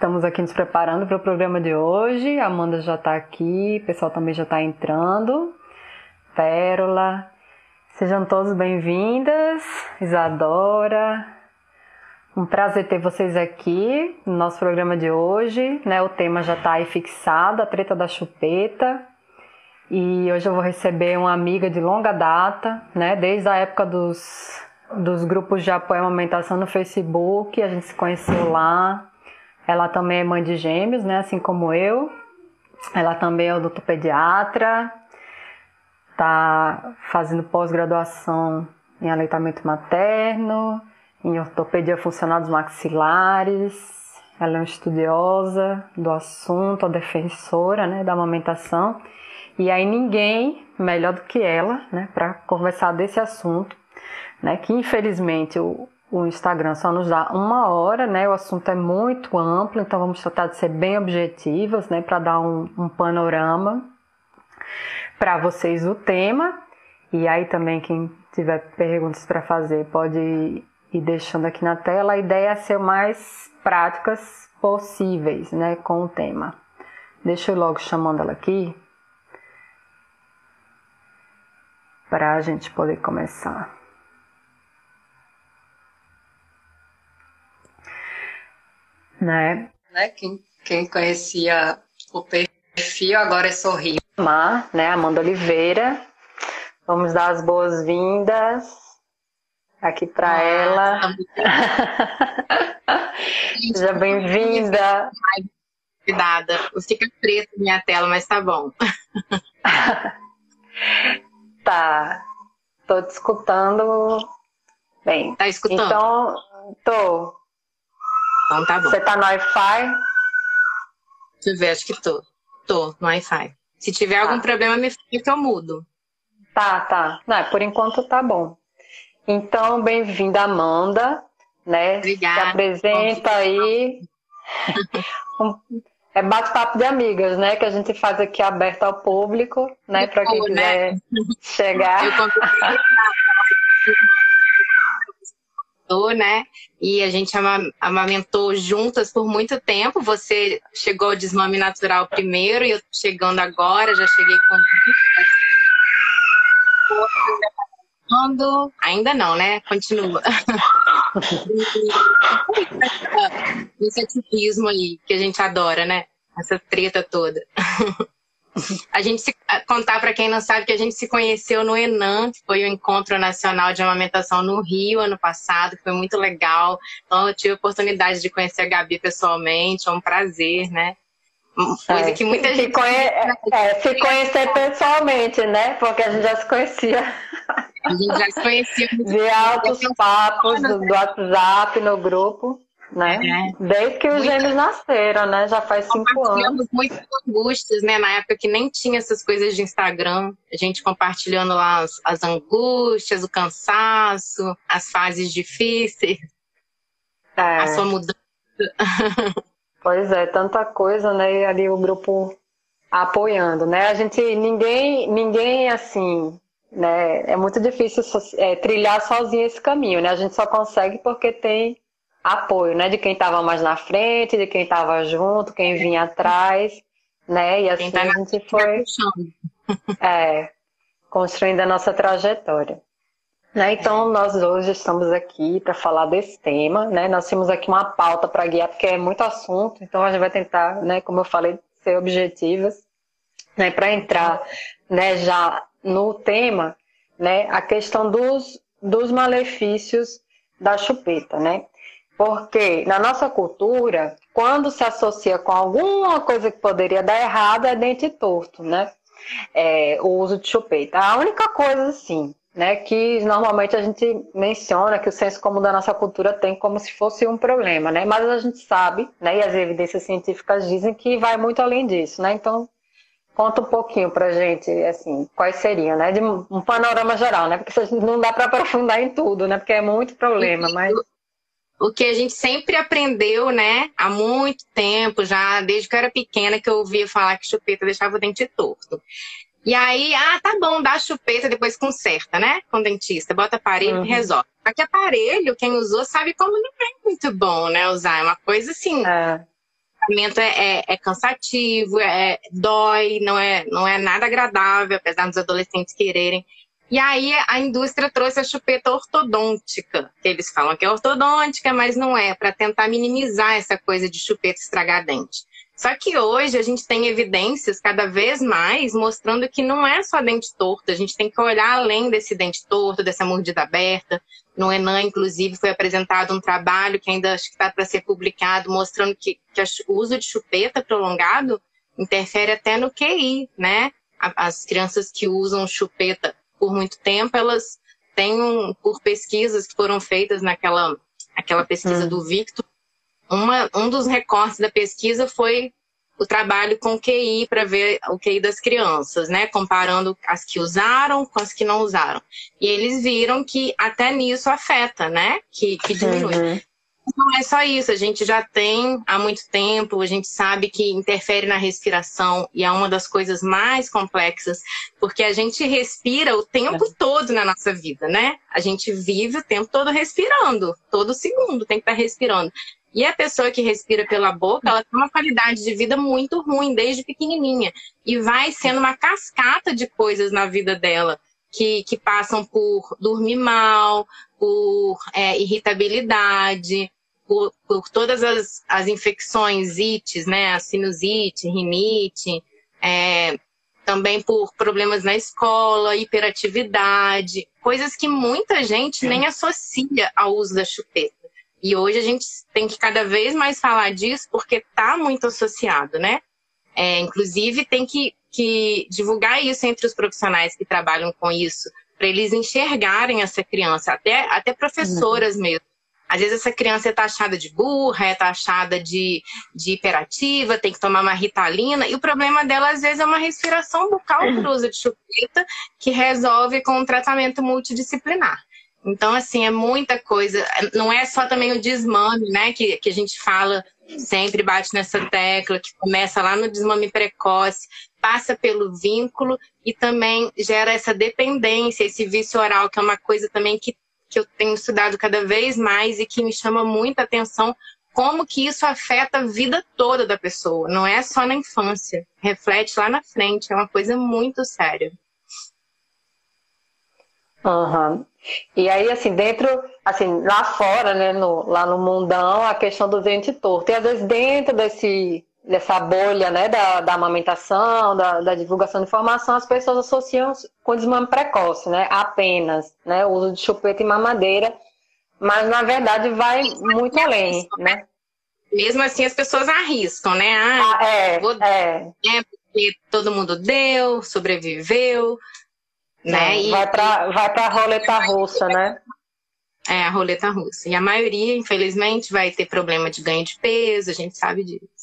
Estamos aqui nos preparando para o programa de hoje. Amanda já está aqui, o pessoal também já está entrando. Pérola. Sejam todos bem-vindas. Isadora. Um prazer ter vocês aqui no nosso programa de hoje. Né? O tema já está aí fixado, a treta da chupeta. E hoje eu vou receber uma amiga de longa data, né? desde a época dos, dos grupos de apoio à amamentação no Facebook. A gente se conheceu lá ela também é mãe de gêmeos, né? Assim como eu. Ela também é odontopediatra. Está fazendo pós-graduação em aleitamento materno, em ortopedia funcional dos maxilares. Ela é uma estudiosa do assunto, a defensora né, da amamentação. E aí ninguém melhor do que ela, né, para conversar desse assunto, né, que infelizmente o, o Instagram só nos dá uma hora, né? O assunto é muito amplo, então vamos tratar de ser bem objetivas, né? Para dar um, um panorama para vocês do tema. E aí também quem tiver perguntas para fazer pode ir deixando aqui na tela. A ideia é ser mais práticas possíveis, né? Com o tema. Deixa eu logo chamando ela aqui para a gente poder começar. Né? né? Quem, quem conhecia o perfil agora é Sorriso. Mar, né? Amanda Oliveira. Vamos dar as boas-vindas aqui para ah, ela. Seja bem-vinda. Cuidada. Fica preto minha tela, mas tá bom. tá. Tô te escutando bem. Tá escutando? Então, tô. Então tá bom. Você tá no Wi-Fi? Deixa eu ver, acho que tô. Tô no Wi-Fi. Se tiver tá. algum problema, me fala que eu mudo. Tá, tá. Não, por enquanto tá bom. Então, bem-vinda, Amanda, né? Obrigada. Se apresenta aí. é bate-papo de amigas, né? Que a gente faz aqui aberto ao público, né? Para quem né? quiser né? chegar. Eu né? E a gente amamentou juntas por muito tempo. Você chegou ao desmame natural primeiro e eu chegando agora, já cheguei com. Ainda não, né? Continua. Esse ativismo aí que a gente adora, né? Essa treta toda. A gente se, contar para quem não sabe que a gente se conheceu no Enan, que foi o Encontro Nacional de Amamentação no Rio ano passado, que foi muito legal. Então eu tive a oportunidade de conhecer a Gabi pessoalmente, é um prazer, né? Coisa é, que muita gente. Conhe... É, se conhecer pessoalmente, né? Porque a gente já se conhecia. A gente já se conhecia. De altos papos do, do WhatsApp no grupo né? É. Desde que os muito... gêmeos nasceram, né? Já faz cinco anos. muitas angústias, né? Na época que nem tinha essas coisas de Instagram, a gente compartilhando lá as, as angústias, o cansaço, as fases difíceis, é. a sua mudança. Pois é, tanta coisa, né? E ali o grupo apoiando, né? A gente, ninguém, ninguém assim, né? É muito difícil é, trilhar sozinho esse caminho, né? A gente só consegue porque tem apoio, né? De quem estava mais na frente, de quem estava junto, quem vinha atrás, né? E assim tá a gente foi é, construindo a nossa trajetória. Né? Então, é. nós hoje estamos aqui para falar desse tema, né? Nós temos aqui uma pauta para guiar, porque é muito assunto, então a gente vai tentar, né, como eu falei, ser objetivas, né, para entrar, né, já no tema, né, a questão dos, dos malefícios da chupeta, né? Porque na nossa cultura, quando se associa com alguma coisa que poderia dar errado, é dente torto, né? É, o uso de chupeta. A única coisa, assim, né, que normalmente a gente menciona que o senso comum da nossa cultura tem como se fosse um problema, né? Mas a gente sabe, né, e as evidências científicas dizem que vai muito além disso, né? Então, conta um pouquinho pra gente, assim, quais seriam, né? De um panorama geral, né? Porque não dá para aprofundar em tudo, né? Porque é muito problema, mas o que a gente sempre aprendeu, né, há muito tempo já, desde que eu era pequena, que eu ouvia falar que chupeta deixava o dente torto. E aí, ah, tá bom, dá chupeta, depois conserta, né, com o dentista, bota aparelho uhum. e resolve. Só que aparelho, quem usou sabe como não é muito bom, né, usar. É uma coisa assim. É. tratamento é, é, é, cansativo, é, dói, não é, não é nada agradável, apesar dos adolescentes quererem. E aí a indústria trouxe a chupeta ortodôntica, que eles falam que é ortodôntica, mas não é, para tentar minimizar essa coisa de chupeta estragar dente. Só que hoje a gente tem evidências cada vez mais mostrando que não é só dente torto, a gente tem que olhar além desse dente torto, dessa mordida aberta. No Enan, inclusive, foi apresentado um trabalho que ainda acho que está para ser publicado, mostrando que, que o uso de chupeta prolongado interfere até no QI, né? As crianças que usam chupeta por muito tempo, elas têm, um, por pesquisas que foram feitas naquela aquela pesquisa hum. do Victor, uma, um dos recortes da pesquisa foi o trabalho com QI para ver o QI das crianças, né? Comparando as que usaram com as que não usaram. E eles viram que até nisso afeta, né? Que, que diminui. Uhum. Não é só isso, a gente já tem há muito tempo, a gente sabe que interfere na respiração e é uma das coisas mais complexas, porque a gente respira o tempo é. todo na nossa vida, né? A gente vive o tempo todo respirando, todo segundo tem que estar respirando. E a pessoa que respira pela boca, ela tem uma qualidade de vida muito ruim desde pequenininha. E vai sendo uma cascata de coisas na vida dela, que, que passam por dormir mal, por é, irritabilidade, por, por, todas as, as infecções, ites, né? A sinusite, rinite, é, também por problemas na escola, hiperatividade, coisas que muita gente nem associa ao uso da chupeta. E hoje a gente tem que cada vez mais falar disso porque está muito associado, né? É, inclusive, tem que, que divulgar isso entre os profissionais que trabalham com isso, para eles enxergarem essa criança, até, até professoras uhum. mesmo. Às vezes essa criança é taxada de burra, é taxada de, de hiperativa, tem que tomar uma ritalina, e o problema dela às vezes é uma respiração bucal por de chupeta, que resolve com um tratamento multidisciplinar. Então, assim, é muita coisa. Não é só também o desmame, né? Que, que a gente fala, sempre bate nessa tecla, que começa lá no desmame precoce, passa pelo vínculo e também gera essa dependência, esse vício oral, que é uma coisa também que, que eu tenho estudado cada vez mais e que me chama muita atenção. Como que isso afeta a vida toda da pessoa, não é só na infância, reflete lá na frente, é uma coisa muito séria. Uhum. E aí, assim, dentro, assim, lá fora, né, no, lá no mundão, a questão do dente torto. E às vezes dentro desse, dessa bolha, né, da, da amamentação, da, da divulgação de informação, as pessoas associam com desmame precoce, né, apenas, né, o uso de chupeta e mamadeira, mas na verdade vai muito além, né? Mesmo assim, as pessoas arriscam, né? Ah, ah é, vou... é. é, porque todo mundo deu, sobreviveu, né? E, vai para vai a roleta russa, né? É, a roleta russa. E a maioria, infelizmente, vai ter problema de ganho de peso, a gente sabe disso.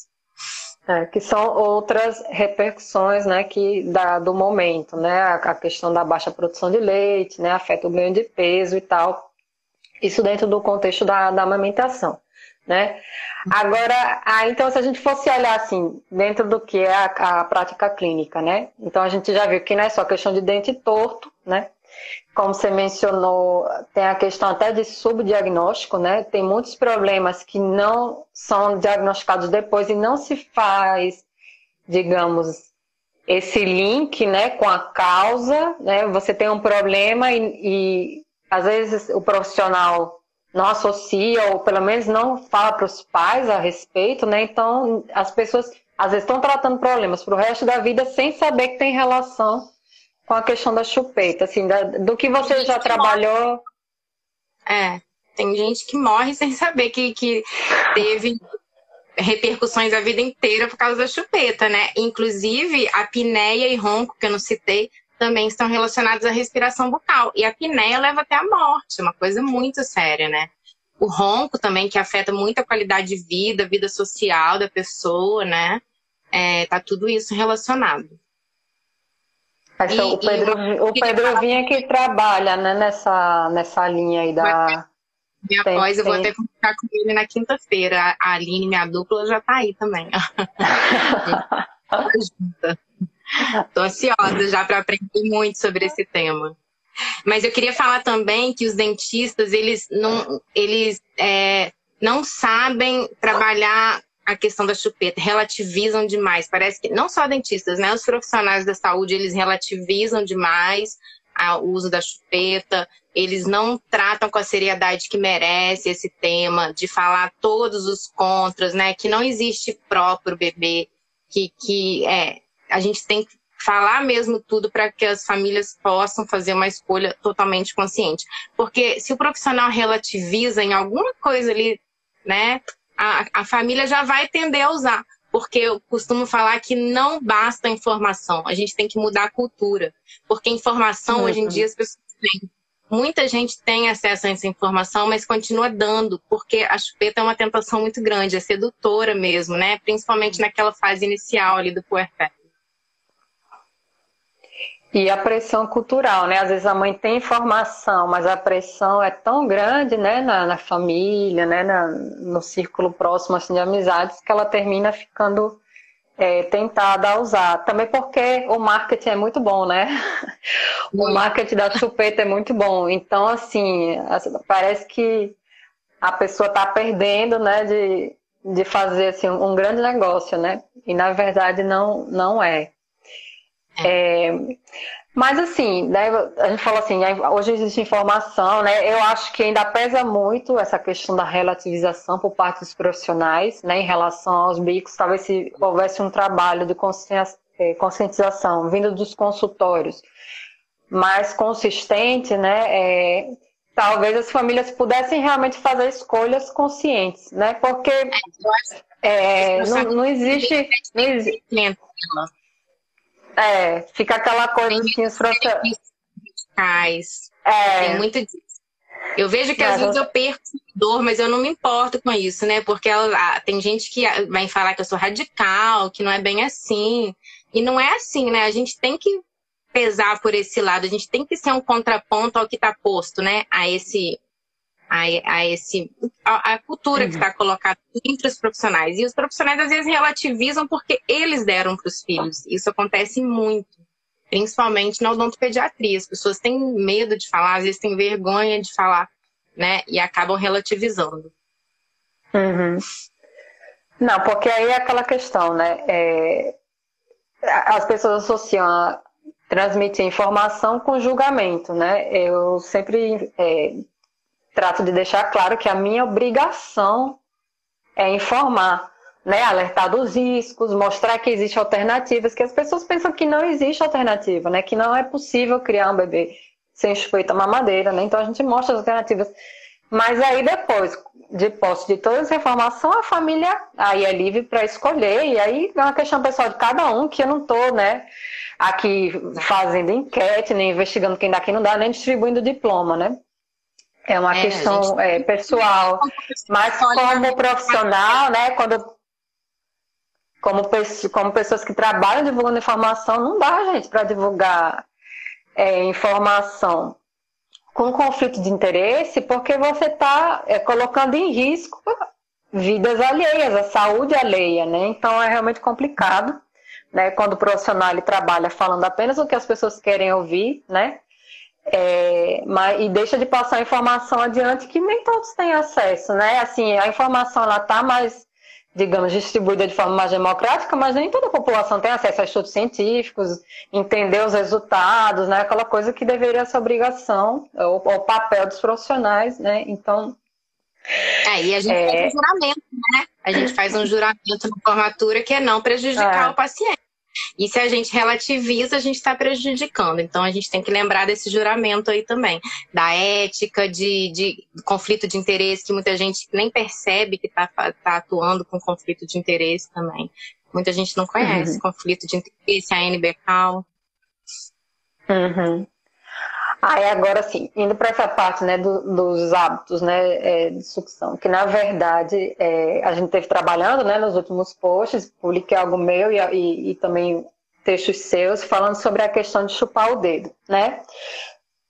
É, que são outras repercussões né, que da, do momento, né? A, a, questão da baixa produção de leite, né? Afeta o ganho de peso e tal. Isso dentro do contexto da, da amamentação né? Agora, ah, então se a gente fosse olhar assim, dentro do que é a, a, prática clínica, né? Então a gente já viu que não é só questão de dente torto, né? Como você mencionou, tem a questão até de subdiagnóstico, né? Tem muitos problemas que não são diagnosticados depois e não se faz, digamos, esse link, né, com a causa, né? Você tem um problema e, e às vezes o profissional não associa, ou pelo menos não fala para os pais a respeito, né? Então, as pessoas às vezes estão tratando problemas para o resto da vida sem saber que tem relação com a questão da chupeta, assim, da, do que você já trabalhou. É, tem gente que morre sem saber que, que teve repercussões a vida inteira por causa da chupeta, né? Inclusive, a pinéia e ronco, que eu não citei, também estão relacionados à respiração bucal. E a apneia leva até a morte, uma coisa muito séria, né? O ronco também, que afeta muito a qualidade de vida, a vida social da pessoa, né? É, tá tudo isso relacionado. E, o Pedro, o Pedro Vinha que trabalha né, nessa, nessa linha aí da. Minha tem, voz, eu vou até conversar com ele na quinta-feira. A Aline, minha dupla, já tá aí também. junta. Tô ansiosa já para aprender muito sobre esse tema. Mas eu queria falar também que os dentistas, eles não, eles, é, não sabem trabalhar a questão da chupeta, relativizam demais. Parece que não só dentistas, né? Os profissionais da saúde, eles relativizam demais o uso da chupeta, eles não tratam com a seriedade que merece esse tema, de falar todos os contras, né? Que não existe próprio bebê, que, que é, a gente tem que falar mesmo tudo para que as famílias possam fazer uma escolha totalmente consciente. Porque se o profissional relativiza em alguma coisa ali, né, a, a família já vai tender a usar. Porque eu costumo falar que não basta informação, a gente tem que mudar a cultura. Porque informação, uhum. hoje em dia, as pessoas têm. Muita gente tem acesso a essa informação, mas continua dando, porque a chupeta é uma tentação muito grande, é sedutora mesmo, né? Principalmente naquela fase inicial ali do puerpério. E a pressão cultural, né? Às vezes a mãe tem informação, mas a pressão é tão grande, né, na, na família, né, na, no círculo próximo assim, de amizades, que ela termina ficando é, tentada a usar. Também porque o marketing é muito bom, né? O marketing da chupeta é muito bom. Então, assim, parece que a pessoa está perdendo, né, de, de fazer assim, um grande negócio, né? E na verdade não, não é. É, mas assim, né, a gente falou assim, hoje existe informação, né? Eu acho que ainda pesa muito essa questão da relativização por parte dos profissionais, né, em relação aos bicos. Talvez se houvesse um trabalho de é, conscientização vindo dos consultórios mais consistente, né? É, talvez as famílias pudessem realmente fazer escolhas conscientes, né? Porque é, não, não existe. Não existe é, fica aquela coisa assim, os profissionais. É. Tem muito disso. Eu vejo que às vezes eu perco dor, mas eu não me importo com isso, né? Porque ela, ah, tem gente que vai falar que eu sou radical, que não é bem assim. E não é assim, né? A gente tem que pesar por esse lado, a gente tem que ser um contraponto ao que está posto, né? A esse a, a esse a, a cultura uhum. que está colocada entre os profissionais. E os profissionais às vezes relativizam porque eles deram para os filhos. Isso acontece muito, principalmente na odontopediatria. As pessoas têm medo de falar, às vezes têm vergonha de falar, né? E acabam relativizando. Uhum. Não, porque aí é aquela questão, né? É, as pessoas associam transmitir informação com julgamento, né? Eu sempre é, trato de deixar claro que a minha obrigação é informar, né, alertar dos riscos, mostrar que existem alternativas, que as pessoas pensam que não existe alternativa, né, que não é possível criar um bebê sem chupeta mamadeira, né, então a gente mostra as alternativas. Mas aí depois, de posse de toda essa informação, a família aí é livre para escolher, e aí é uma questão pessoal de cada um, que eu não estou, né, aqui fazendo enquete, nem investigando quem dá, quem não dá, nem distribuindo diploma, né. É uma é, questão gente... é, pessoal. Mas como profissional, né, quando como, como pessoas que trabalham divulgando informação, não dá, gente, para divulgar é, informação com conflito de interesse, porque você está é, colocando em risco vidas alheias, a saúde alheia, né? Então é realmente complicado, né? Quando o profissional ele trabalha falando apenas o que as pessoas querem ouvir, né? É, mas, e deixa de passar informação adiante que nem todos têm acesso, né? Assim, a informação ela está mais, digamos, distribuída de forma mais democrática, mas nem toda a população tem acesso a estudos científicos, entender os resultados, né? Aquela coisa que deveria ser obrigação, o, o papel dos profissionais, né? Então. É, e a gente é... faz um juramento, né? A gente faz um juramento na formatura que é não prejudicar é. o paciente. E se a gente relativiza, a gente está prejudicando. Então a gente tem que lembrar desse juramento aí também, da ética, de, de conflito de interesse, que muita gente nem percebe que está tá atuando com conflito de interesse também. Muita gente não conhece uhum. conflito de interesse, a NBCAL. Uhum. Aí agora sim, indo para essa parte né, do, dos hábitos né, é, de sucção, que na verdade é, a gente teve trabalhando né, nos últimos posts, publiquei algo meu e, e, e também textos seus falando sobre a questão de chupar o dedo, né?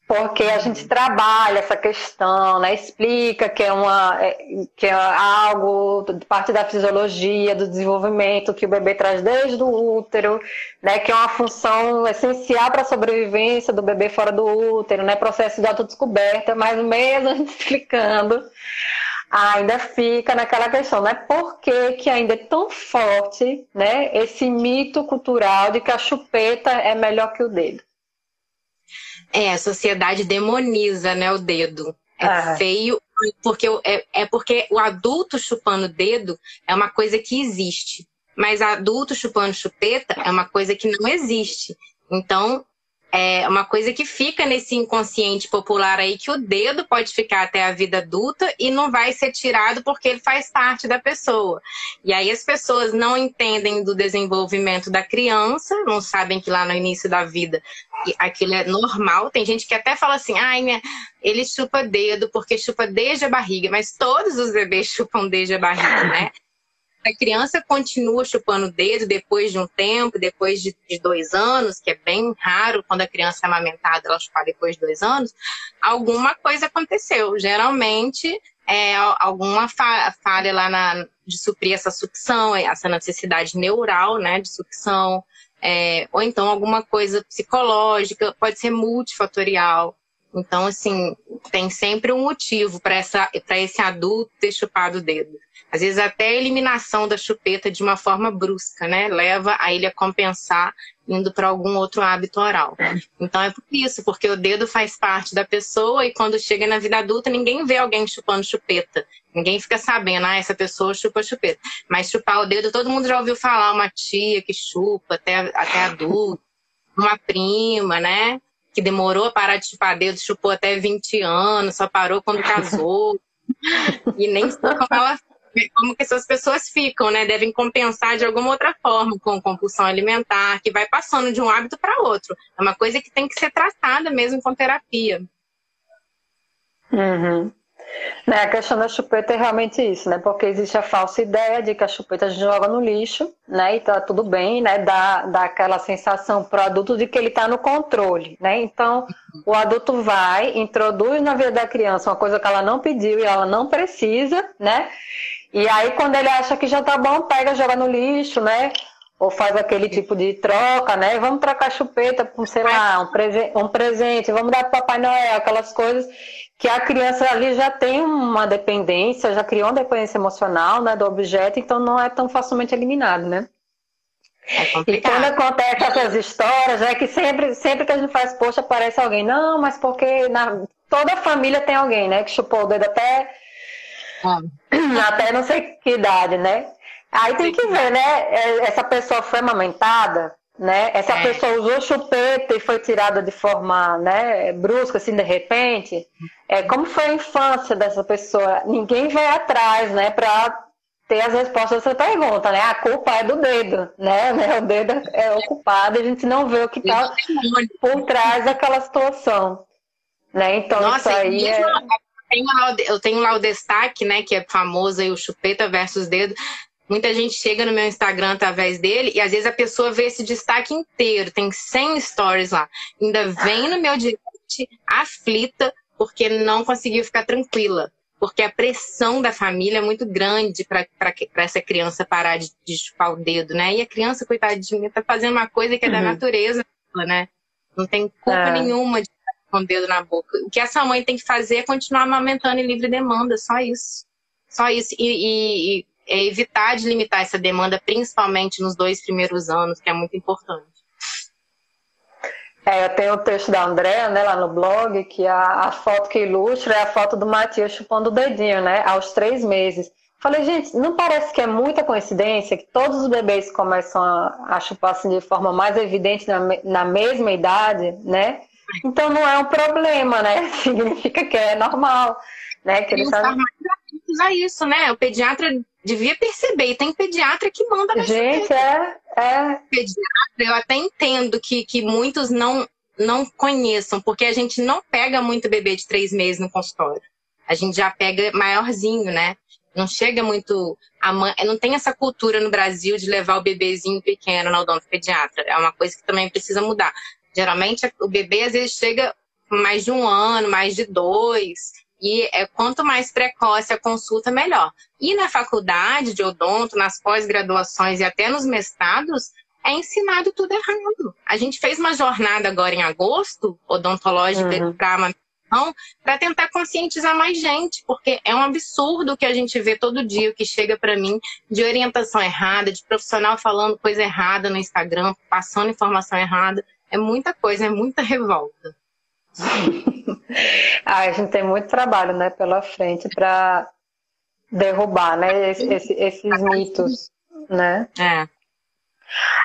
Porque a gente trabalha essa questão, né? explica que é, uma, é, que é algo parte da fisiologia, do desenvolvimento que o bebê traz desde o útero, né? que é uma função essencial para a sobrevivência do bebê fora do útero, né? processo de autodescoberta, mas mesmo explicando, ainda fica naquela questão, né? Por que, que ainda é tão forte, né? Esse mito cultural de que a chupeta é melhor que o dedo. É, a sociedade demoniza, né, o dedo. É ah. feio, porque é, é porque o adulto chupando o dedo é uma coisa que existe. Mas adulto chupando chupeta é uma coisa que não existe. Então, é uma coisa que fica nesse inconsciente popular aí que o dedo pode ficar até a vida adulta e não vai ser tirado porque ele faz parte da pessoa. E aí as pessoas não entendem do desenvolvimento da criança, não sabem que lá no início da vida aquilo é normal. Tem gente que até fala assim, ai, minha, ele chupa dedo porque chupa desde a barriga, mas todos os bebês chupam desde a barriga, né? A criança continua chupando o dedo depois de um tempo, depois de, dois anos, que é bem raro quando a criança é amamentada ela chupar depois de dois anos, alguma coisa aconteceu. Geralmente é alguma falha lá na, de suprir essa sucção, essa necessidade neural, né, de sucção, é, ou então alguma coisa psicológica, pode ser multifatorial. Então, assim, tem sempre um motivo para esse adulto ter chupado o dedo. Às vezes até a eliminação da chupeta de uma forma brusca, né? Leva a ele a compensar indo para algum outro hábito oral. Então é por isso, porque o dedo faz parte da pessoa e quando chega na vida adulta, ninguém vê alguém chupando chupeta. Ninguém fica sabendo, ah, essa pessoa chupa chupeta. Mas chupar o dedo, todo mundo já ouviu falar, uma tia que chupa até, até adulto, uma prima, né? Que demorou a parar de chupar dedo, chupou até 20 anos, só parou quando casou. e nem sei como ela como que essas pessoas ficam, né? Devem compensar de alguma outra forma, com compulsão alimentar, que vai passando de um hábito para outro. É uma coisa que tem que ser tratada mesmo com terapia. Uhum. Né, a questão da chupeta é realmente isso, né? Porque existe a falsa ideia de que a chupeta a gente joga no lixo, né? E tá tudo bem, né? Dá, dá aquela sensação pro adulto de que ele está no controle, né? Então, o adulto vai, introduz na vida da criança uma coisa que ela não pediu e ela não precisa, né? E aí, quando ele acha que já tá bom, pega, joga no lixo, né? Ou faz aquele tipo de troca, né? Vamos trocar chupeta por, sei lá, um, prese um presente, vamos dar para Papai Noel, aquelas coisas que a criança ali já tem uma dependência, já criou uma dependência emocional né, do objeto, então não é tão facilmente eliminado, né? É e quando acontece essas histórias, é que sempre, sempre que a gente faz post aparece alguém, não, mas porque na, toda a família tem alguém, né? Que chupou o dedo até até não sei que idade, né? Aí tem que ver, né? É, essa pessoa foi amamentada, né? Essa é. pessoa usou chupeta e foi tirada de forma, né, brusca, assim, de repente. É, como foi a infância dessa pessoa? Ninguém vai atrás, né, para ter as respostas dessa pergunta, né? A culpa é do dedo, né? O dedo é o culpado, a gente não vê o que está por trás daquela situação. Né? Então, Nossa, isso aí é tenho lá, eu tenho lá o destaque, né, que é famoso aí, o chupeta versus dedo. Muita gente chega no meu Instagram através dele e às vezes a pessoa vê esse destaque inteiro, tem 100 stories lá. Ainda vem no meu direct aflita porque não conseguiu ficar tranquila. Porque a pressão da família é muito grande para essa criança parar de, de, chupar o dedo, né? E a criança, coitadinha, tá fazendo uma coisa que é da uhum. natureza, né? Não tem culpa é. nenhuma de com o dedo na boca. O que essa mãe tem que fazer é continuar amamentando em livre demanda, só isso. Só isso. E, e, e é evitar de limitar essa demanda, principalmente nos dois primeiros anos, que é muito importante. É, eu tenho o texto da Andréa, né, lá no blog, que a, a, foto que ilustra é a foto do Matias chupando o dedinho, né, aos três meses. Falei, gente, não parece que é muita coincidência que todos os bebês começam a, a chupar assim de forma mais evidente na, na mesma idade, né? Então não é um problema, né? Significa que é normal, né? Que eles sabem... a isso, né? O pediatra devia perceber. E tem pediatra que manda na Gente, é, é. Pediatra, eu até entendo que, que muitos não, não conheçam, porque a gente não pega muito bebê de três meses no consultório. A gente já pega maiorzinho, né? Não chega muito. A mãe, não tem essa cultura no Brasil de levar o bebezinho pequeno na odontopediatra. É uma coisa que também precisa mudar. Geralmente o bebê às vezes chega mais de um ano, mais de dois. E é, quanto mais precoce a consulta, melhor. E na faculdade de odonto, nas pós-graduações e até nos mestrados, é ensinado tudo errado. A gente fez uma jornada agora em agosto, odontológica uhum. para para tentar conscientizar mais gente, porque é um absurdo o que a gente vê todo dia, o que chega para mim de orientação errada, de profissional falando coisa errada no Instagram, passando informação errada. É muita coisa, é muita revolta. ah, a gente tem muito trabalho né, pela frente para derrubar né, esse, esses mitos. Né? É.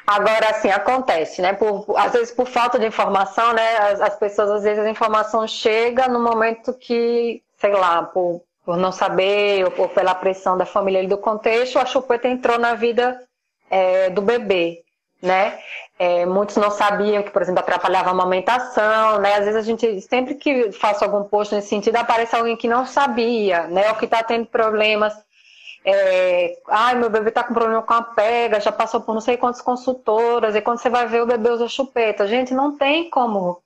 Agora, assim, acontece, né? Por, às vezes, por falta de informação, né? As, as, pessoas, às vezes, a informação chega no momento que, sei lá, por, por não saber, ou, ou pela pressão da família e do contexto, a chupeta entrou na vida é, do bebê, né? É, muitos não sabiam que, por exemplo, atrapalhava a amamentação, né? Às vezes a gente, sempre que faço algum post nesse sentido, aparece alguém que não sabia, né? Ou que está tendo problemas é, ai, meu bebê está com problema com a pega, já passou por não sei quantas consultoras, e quando você vai ver o bebê usa chupeta. Gente, não tem como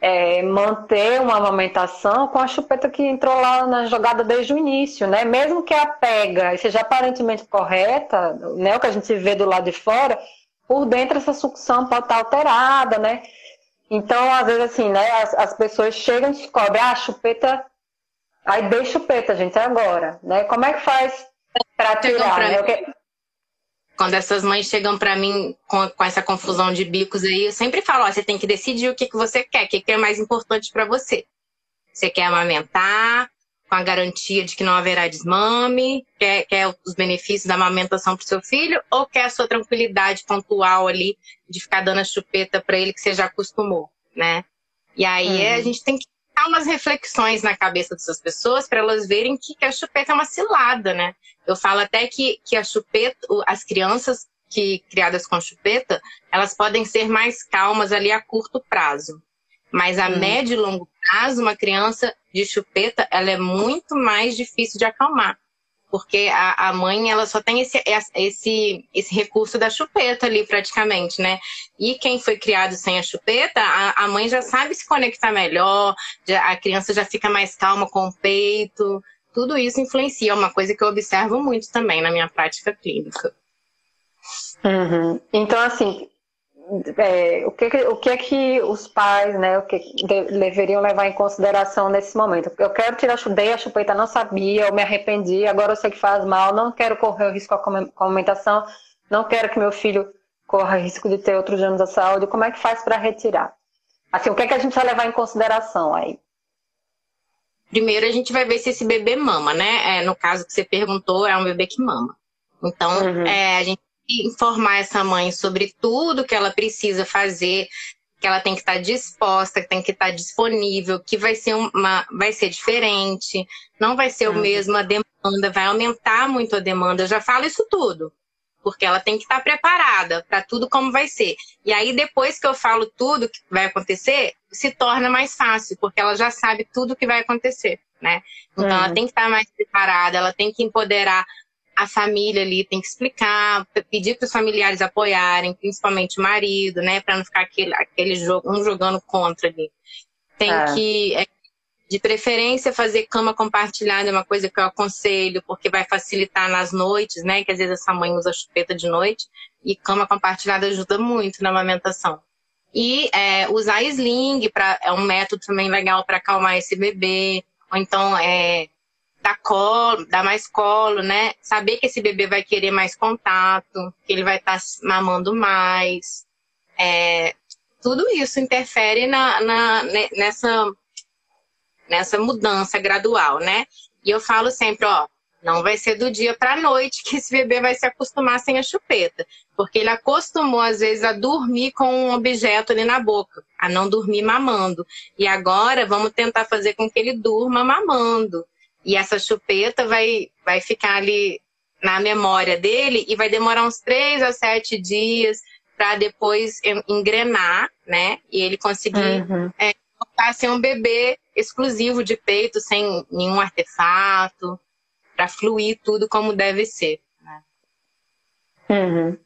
é, manter uma amamentação com a chupeta que entrou lá na jogada desde o início, né? Mesmo que a pega seja aparentemente correta, né? O que a gente vê do lado de fora, por dentro essa sucção pode estar alterada, né? Então, às vezes, assim, né? As, as pessoas chegam e descobrem, ah, a chupeta. Aí deixa chupeta, gente, é agora, né? Como é que faz para tirar, né? Quando essas mães chegam para mim com, com, essa confusão de bicos aí, eu sempre falo: ó, você tem que decidir o que, que você quer, o que, que é mais importante para você. Você quer amamentar com a garantia de que não haverá desmame, quer, quer os benefícios da amamentação para o seu filho, ou quer a sua tranquilidade pontual ali de ficar dando a chupeta para ele que você já acostumou, né? E aí uhum. a gente tem que dar umas reflexões na cabeça dessas pessoas para elas verem que, que, a chupeta é uma cilada, né? Eu falo até que, que a chupeta, as crianças que criadas com chupeta, elas podem ser mais calmas ali a curto prazo. Mas a hum. médio e longo prazo, uma criança de chupeta, ela é muito mais difícil de acalmar porque a, a mãe ela só tem esse, esse, esse recurso da chupeta ali praticamente, né? E quem foi criado sem a chupeta, a, a mãe já sabe se conectar melhor, já, a criança já fica mais calma com o peito. Tudo isso influencia, é uma coisa que eu observo muito também na minha prática clínica. Uhum. Então, assim, é, o, que, o que é que os pais, né, o que deveriam levar em consideração nesse momento? Eu quero tirar a chupeta, a chupeta não sabia, eu me arrependi, agora eu sei que faz mal, não quero correr o risco com a alimentação, não quero que meu filho corra risco de ter outros danos à saúde. Como é que faz para retirar? Assim, o que é que a gente vai levar em consideração aí? Primeiro a gente vai ver se esse bebê mama, né? É, no caso que você perguntou, é um bebê que mama. Então, uhum. é, a gente informar essa mãe sobre tudo que ela precisa fazer, que ela tem que estar disposta, que tem que estar disponível, que vai ser uma, vai ser diferente, não vai ser o mesmo a demanda, vai aumentar muito a demanda. Eu já falo isso tudo, porque ela tem que estar preparada para tudo como vai ser. E aí depois que eu falo tudo que vai acontecer, se torna mais fácil, porque ela já sabe tudo que vai acontecer, né? Então ela tem que estar mais preparada, ela tem que empoderar a família ali tem que explicar, pedir para os familiares apoiarem, principalmente o marido, né, para não ficar aquele, aquele jogo, um jogando contra ali. Tem é. que, é, de preferência, fazer cama compartilhada é uma coisa que eu aconselho, porque vai facilitar nas noites, né, que às vezes essa mãe usa chupeta de noite, e cama compartilhada ajuda muito na amamentação. E é, usar sling pra, é um método também legal para acalmar esse bebê, ou então é, dar colo, dar mais colo, né? Saber que esse bebê vai querer mais contato, que ele vai estar tá mamando mais. É, tudo isso interfere na, na, nessa, nessa mudança gradual, né? E eu falo sempre, ó, não vai ser do dia para a noite que esse bebê vai se acostumar sem a chupeta, porque ele acostumou às vezes a dormir com um objeto ali na boca, a não dormir mamando. E agora vamos tentar fazer com que ele durma mamando. E essa chupeta vai, vai ficar ali na memória dele e vai demorar uns três a sete dias para depois engrenar, né? E ele conseguir uhum. é, voltar a ser um bebê exclusivo de peito, sem nenhum artefato, para fluir tudo como deve ser. Né? Uhum.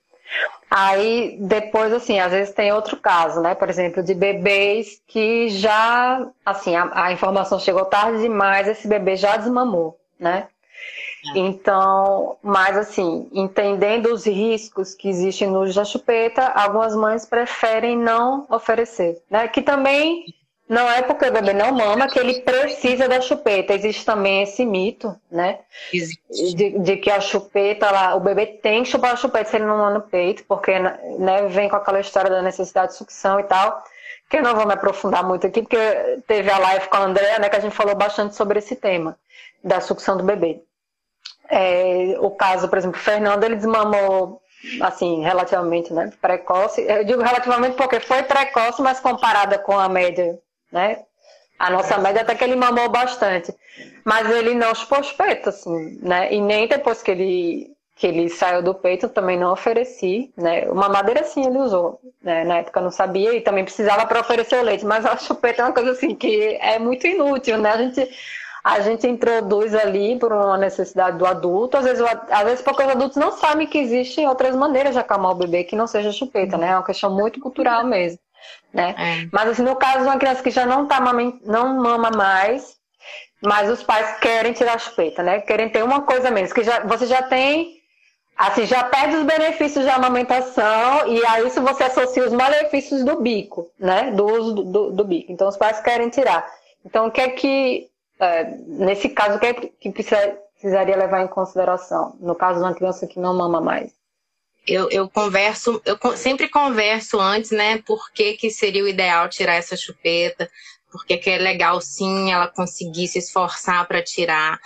Aí depois, assim, às vezes tem outro caso, né? Por exemplo, de bebês que já, assim, a, a informação chegou tarde demais, esse bebê já desmamou, né? É. Então, mas assim, entendendo os riscos que existem no uso da chupeta, algumas mães preferem não oferecer, né? Que também não é porque o bebê não mama que ele precisa da chupeta. Existe também esse mito, né? De, de, que a chupeta, lá, o bebê tem que chupar a chupeta se ele não mama no peito, porque né, vem com aquela história da necessidade de sucção e tal. Que eu não vou me aprofundar muito aqui, porque teve a live com a Andrea, né, que a gente falou bastante sobre esse tema, da sucção do bebê. É, o caso, por exemplo, o Fernando, ele desmamou assim, relativamente, né, precoce. Eu digo relativamente porque foi precoce, mas comparada com a média né? A nossa média até que ele mamou bastante. Mas ele não chupou os peitos, assim, né? E nem depois que ele, que ele saiu do peito, também não ofereci, né? Uma madeira sim ele usou, né? Na época eu não sabia e também precisava para oferecer o leite. Mas a chupeta é uma coisa assim que é muito inútil, né? A gente, a gente introduz ali por uma necessidade do adulto. Às vezes, às vezes porque os adultos não sabem que existem outras maneiras de acalmar o bebê que não seja chupeta, né? É uma questão muito cultural mesmo né? É. Mas assim, no caso de uma criança que já não tá não mama mais, mas os pais querem tirar a chupeta, né? Querem ter uma coisa menos, que já, você já tem, assim, já perde os benefícios da amamentação e a isso você associa os malefícios do bico, né? Do uso do, do, do bico. Então os pais querem tirar. Então o que é que, é, nesse caso, o que é que precisa, precisaria levar em consideração? No caso de uma criança que não mama mais? Eu, eu converso, eu sempre converso antes, né? Por que, que seria o ideal tirar essa chupeta? Porque que é legal sim ela conseguir se esforçar para tirar.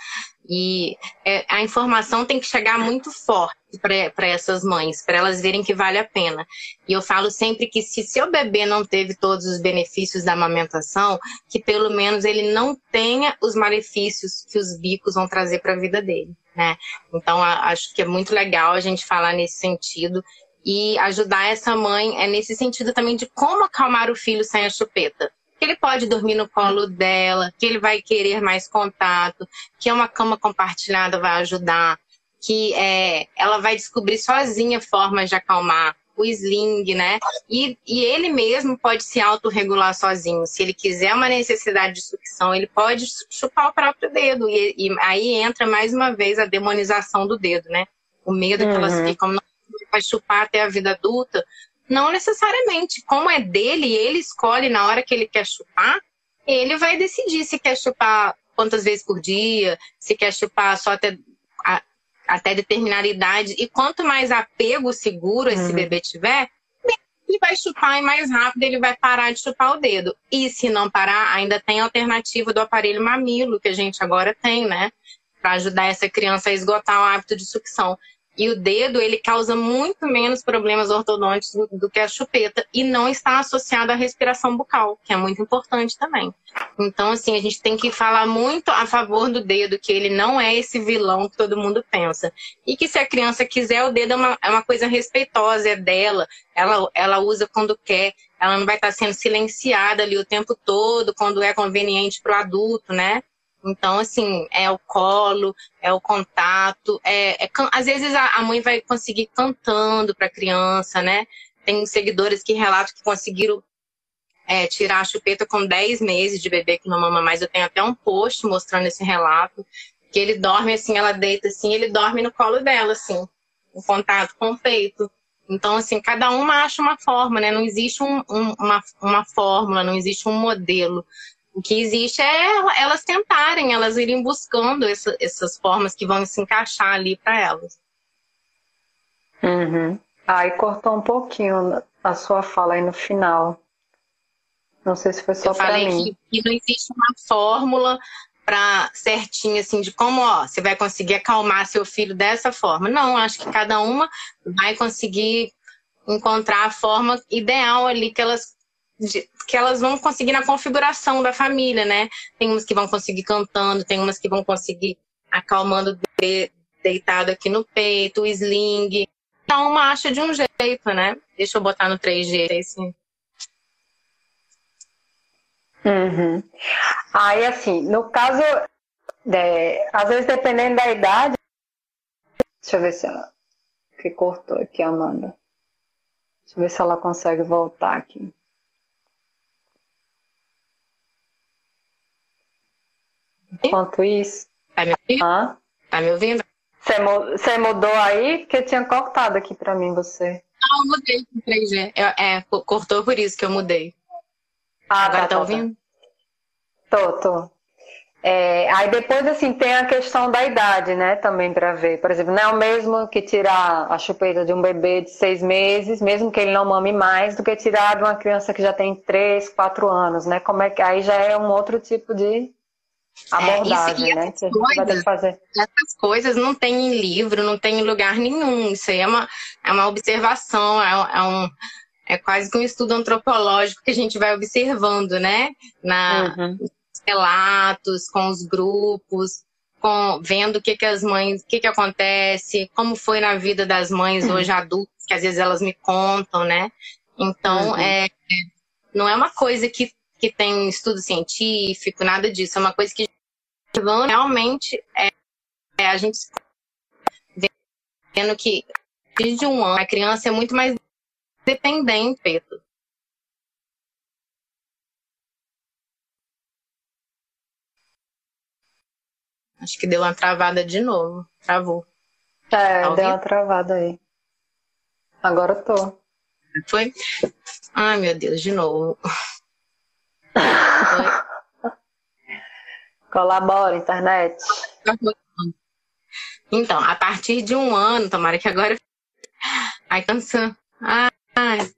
E é, a informação tem que chegar muito forte para essas mães, para elas verem que vale a pena. E eu falo sempre que se seu bebê não teve todos os benefícios da amamentação, que pelo menos ele não tenha os malefícios que os bicos vão trazer para a vida dele. Né? Então, acho que é muito legal a gente falar nesse sentido e ajudar essa mãe é nesse sentido também de como acalmar o filho sem a chupeta que ele pode dormir no colo dela, que ele vai querer mais contato, que uma cama compartilhada vai ajudar, que é, ela vai descobrir sozinha formas de acalmar o sling, né? E, e ele mesmo pode se autorregular sozinho. Se ele quiser uma necessidade de sucção, ele pode chupar o próprio dedo. E, e aí entra mais uma vez a demonização do dedo, né? O medo uhum. que elas uhum. ficam, não vai chupar até a vida adulta. Não necessariamente. Como é dele, ele escolhe na hora que ele quer chupar, ele vai decidir se quer chupar quantas vezes por dia, se quer chupar só até, a, até determinada idade. E quanto mais apego seguro esse uhum. bebê tiver, ele vai chupar e mais rápido ele vai parar de chupar o dedo. E se não parar, ainda tem a alternativa do aparelho mamilo, que a gente agora tem, né? Para ajudar essa criança a esgotar o hábito de sucção. E o dedo, ele causa muito menos problemas ortodônticos do, que a chupeta e não está associado à respiração bucal, que é muito importante também. Então, assim, a gente tem que falar muito a favor do dedo, que ele não é esse vilão que todo mundo pensa. E que se a criança quiser, o dedo é uma, é uma coisa respeitosa, é dela, ela, ela usa quando quer, ela não vai estar sendo silenciada ali o tempo todo, quando é conveniente para o adulto, né? Então, assim, é o colo, é o contato. É, é às vezes a, mãe vai conseguir cantando para a criança, né? Tem seguidores que relatam que conseguiram é, tirar a chupeta com 10 meses de bebê que não mama mais. Eu tenho até um post mostrando esse relato. Que ele dorme assim, ela deita assim, ele dorme no colo dela, assim, em contato com o peito. Então, assim, cada uma acha uma forma, né? Não existe um, um, uma, uma fórmula, não existe um modelo. O que existe é elas tentarem, elas irem buscando essa, essas formas que vão se encaixar ali para elas. Uhum. Aí cortou um pouquinho a sua fala aí no final. Não sei se foi só para mim. Que, que não existe uma fórmula para certinho assim de como ó, você vai conseguir acalmar seu filho dessa forma. Não, acho que cada uma vai conseguir encontrar a forma ideal ali que elas de, que elas vão conseguir na configuração da família, né? Tem umas que vão conseguir cantando, tem umas que vão conseguir acalmando de, deitado aqui no peito, o sling. Cada uma acha de um jeito, né? Deixa eu botar no 3G assim. Uhum. Aí, assim, no caso, é, às vezes dependendo da idade. Deixa eu ver se ela. Que cortou aqui, Amanda. Deixa eu ver se ela consegue voltar aqui. Enquanto isso. Tá me ouvindo? Ah? Tá me ouvindo? Você mudou aí? Porque tinha cortado aqui pra mim você. Ah, eu mudei com 3G. É, é, cortou por isso que eu mudei. Ah, Agora tá, tá, tá ouvindo? Tô, tô. É, aí depois, assim, tem a questão da idade, né, também para ver. Por exemplo, não é o mesmo que tirar a chupeta de um bebê de seis meses, mesmo que ele não mame mais, do que tirar de uma criança que já tem três, quatro anos, né? Como é que aí já é um outro tipo de abordagem, é, né? Que coisas, fazer. Essas coisas não tem em livro, não tem em lugar nenhum. Isso aí é uma, é uma observação, é, é um é quase que um estudo antropológico que a gente vai observando, né? Na, uhum relatos, com os grupos, com, vendo o que, que as mães, o que, que acontece, como foi na vida das mães uhum. hoje adultas, que às vezes elas me contam, né? Então, uhum. é, não é uma coisa que, que tem estudo científico, nada disso, é uma coisa que realmente é, é a gente vendo que desde um ano a criança é muito mais dependente, Pedro. Acho que deu uma travada de novo. Travou. É, tá deu uma travada aí. Agora eu tô. Foi? Ai, meu Deus, de novo. Colabora, internet. Então, a partir de um ano, tomara que agora. Ai, cansando. Ai.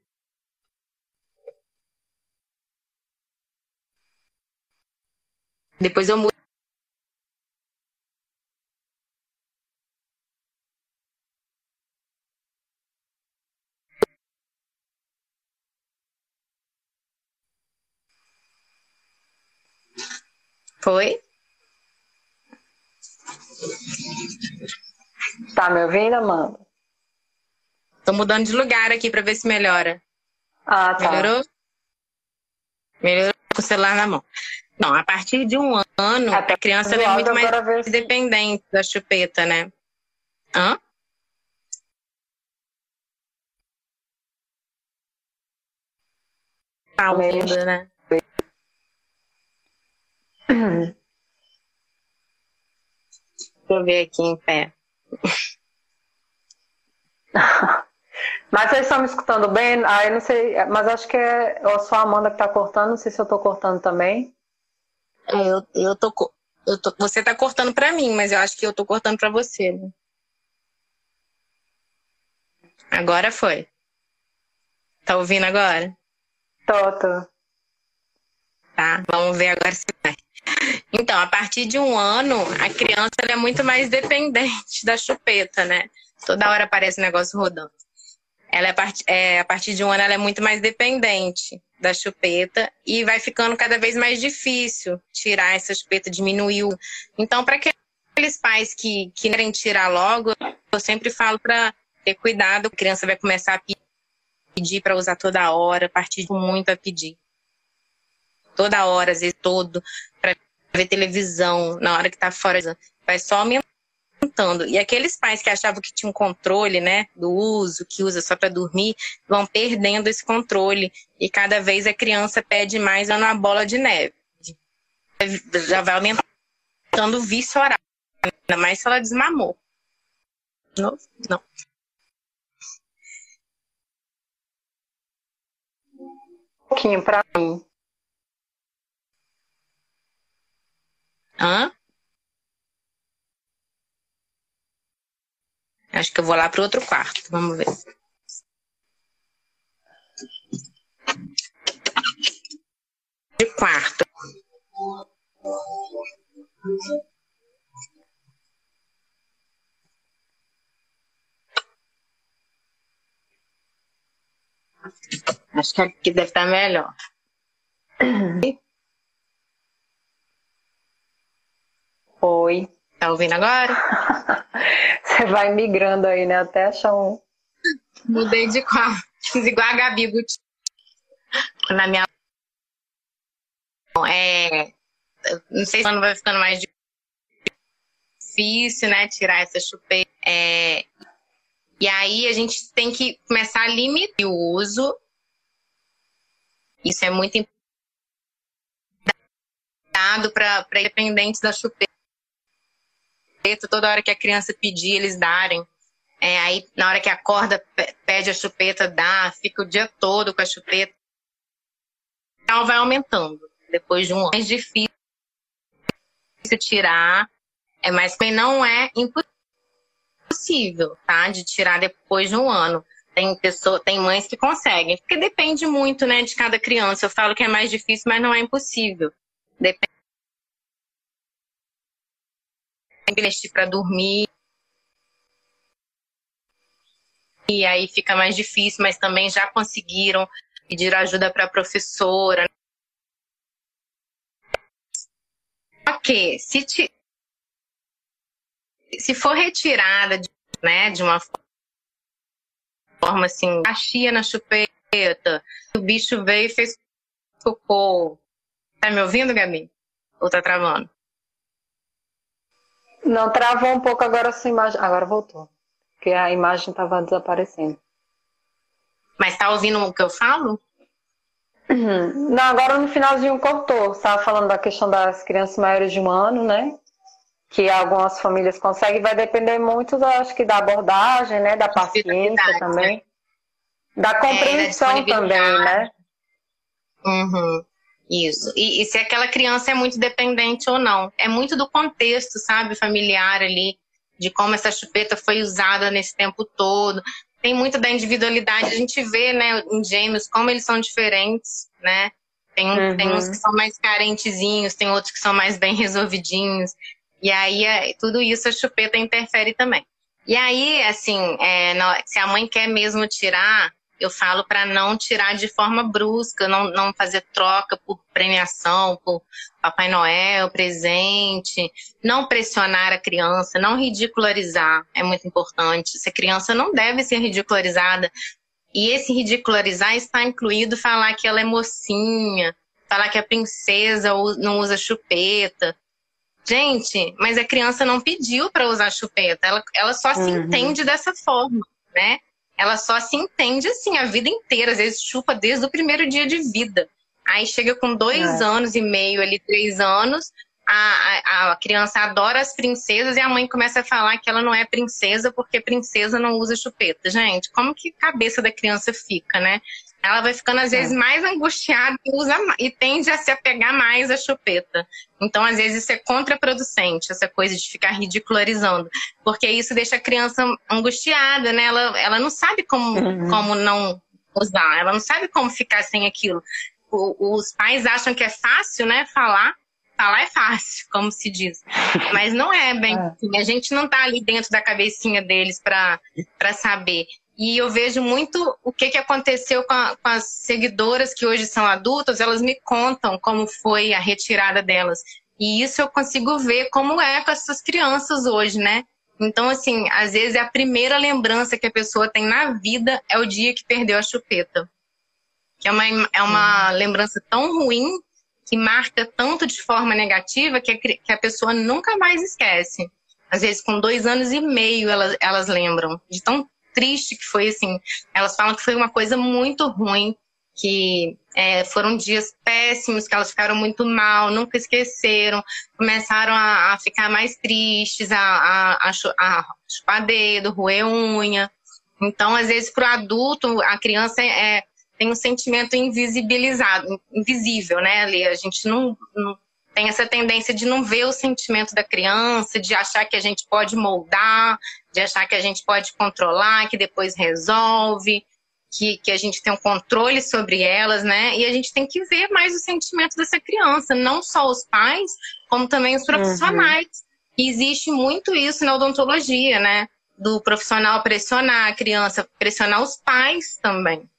Depois eu mudo Foi? Tá me ouvindo, Amanda? Tô mudando de lugar aqui para ver se melhora. Ah, tá. Melhorou? Melhorou com o celular na mão. Não, a partir de um ano, Até a criança é muito mais dependente da chupeta, né? Hã? Tá ouvindo, né? Deixa eu ver aqui em pé. Mas vocês estão me escutando bem? Ah, eu não sei, mas acho que é só a Amanda que está cortando, não sei se eu estou cortando também. É, eu, eu tô, eu tô, você está cortando para mim, mas eu acho que eu estou cortando para você. Né? Agora foi. Tá ouvindo agora? Tô, tô. Tá, vamos ver agora se vai. Então, a partir de um ano, a criança é muito mais dependente da chupeta, né? Toda hora aparece um negócio rodando. Ela é, é, a partir de um ano ela é muito mais dependente da chupeta e vai ficando cada vez mais difícil tirar essa chupeta, diminuiu. Então, para aqueles pais que, que querem tirar logo, eu sempre falo para ter cuidado, a criança vai começar a pedir para usar toda hora, a partir de muito a pedir. Toda hora, às vezes todo, para ver televisão na hora que tá fora, vai só aumentando. E aqueles pais que achavam que tinham controle, né, do uso, que usa só para dormir, vão perdendo esse controle. E cada vez a criança pede mais uma bola de neve. Já vai aumentando o vício oral. Ainda mais se ela desmamou. Não. Não. Um pouquinho para mim. Hã? Acho que eu vou lá para outro quarto. Vamos ver. De quarto. Acho que aqui deve estar melhor. Oi. Tá ouvindo agora? Você vai migrando aí, né? Até achar um. Mudei de quarto. Fiz igual a Gabi Na minha. É. Não sei se quando vai ficando mais difícil, né? Tirar essa chupeta. É... E aí a gente tem que começar a limitar o uso. Isso é muito importante para independentes da chupeta toda hora que a criança pedir, eles darem. É, aí, na hora que acorda, pede a chupeta, dá, fica o dia todo com a chupeta. Então, vai aumentando. Depois de um ano, é difícil tirar, é, mas não é impossível, tá? De tirar depois de um ano. Tem pessoa, tem mães que conseguem, porque depende muito, né, de cada criança. Eu falo que é mais difícil, mas não é impossível. Depende investir para dormir. E aí fica mais difícil, mas também já conseguiram pedir ajuda para a professora. Ok, se, te, se for retirada de, né, de uma forma assim, achia na chupeta, o bicho veio e fez cocô. Tá me ouvindo, Gabi? Ou tá travando? Não, travou um pouco agora a sua imagem. Agora voltou. Porque a imagem estava desaparecendo. Mas tá ouvindo o que eu falo? Uhum. Não, agora no finalzinho cortou. Você estava falando da questão das crianças maiores de um ano, né? Que algumas famílias conseguem, vai depender muito, acho que da abordagem, né? Da paciência também. Né? Da compreensão é, da também, né? Uhum. Isso. E, e, se aquela criança é muito dependente ou não. É muito do contexto, sabe, familiar ali, de como essa chupeta foi usada nesse tempo todo. Tem muito da individualidade. A gente vê, né, em gêmeos, como eles são diferentes, né? Tem, uhum. tem uns que são mais carentezinhos, tem outros que são mais bem resolvidinhos. E aí, é, tudo isso a chupeta interfere também. E aí, assim, é, se a mãe quer mesmo tirar, eu falo para não tirar de forma brusca, não, não fazer troca por premiação, por Papai Noel, presente, não pressionar a criança, não ridicularizar, é muito importante. Essa criança não deve ser ridicularizada. E esse ridicularizar está incluído falar que ela é mocinha, falar que a princesa não usa chupeta. Gente, mas a criança não pediu para usar chupeta, ela, ela só uhum. se entende dessa forma, né? Ela só se entende assim a vida inteira, às vezes chupa desde o primeiro dia de vida. Aí chega com dois é. anos e meio, ali, três anos, a, a, a, criança adora as princesas e a mãe começa a falar que ela não é princesa porque princesa não usa chupeta. Gente, como que a cabeça da criança fica, né? Ela vai ficando às é. vezes mais angustiada e, usa, e tende a se apegar mais à chupeta. Então, às vezes, isso é contraproducente, essa coisa de ficar ridicularizando. Porque isso deixa a criança angustiada, né? Ela, ela não sabe como, uhum. como não usar, ela não sabe como ficar sem aquilo. O, os pais acham que é fácil, né? Falar. Falar é fácil, como se diz. Mas não é bem é. assim. A gente não tá ali dentro da cabecinha deles para saber. E eu vejo muito o que, que aconteceu com, a, com, as seguidoras que hoje são adultas, elas me contam como foi a retirada delas. E isso eu consigo ver como é com essas crianças hoje, né? Então, assim, às vezes a primeira lembrança que a pessoa tem na vida é o dia que perdeu a chupeta. Que é uma, é uma uhum. lembrança tão ruim, que marca tanto de forma negativa, que a, que a pessoa nunca mais esquece. Às vezes, com dois anos e meio, elas, elas lembram de tão triste que foi assim. Elas falam que foi uma coisa muito ruim, que é, foram dias péssimos, que elas ficaram muito mal, nunca esqueceram, começaram a, a ficar mais tristes, a, a, a, a chupar dedo, roer unha. Então, às vezes, para o adulto, a criança é, tem um sentimento invisibilizado, invisível, né, ali. A gente não, não tem essa tendência de não ver o sentimento da criança, de achar que a gente pode moldar, de achar que a gente pode controlar, que depois resolve, que, que a gente tem um controle sobre elas, né? E a gente tem que ver mais o sentimento dessa criança, não só os pais, como também os profissionais. Uhum. E existe muito isso na odontologia, né? Do profissional pressionar a criança, pressionar os pais também.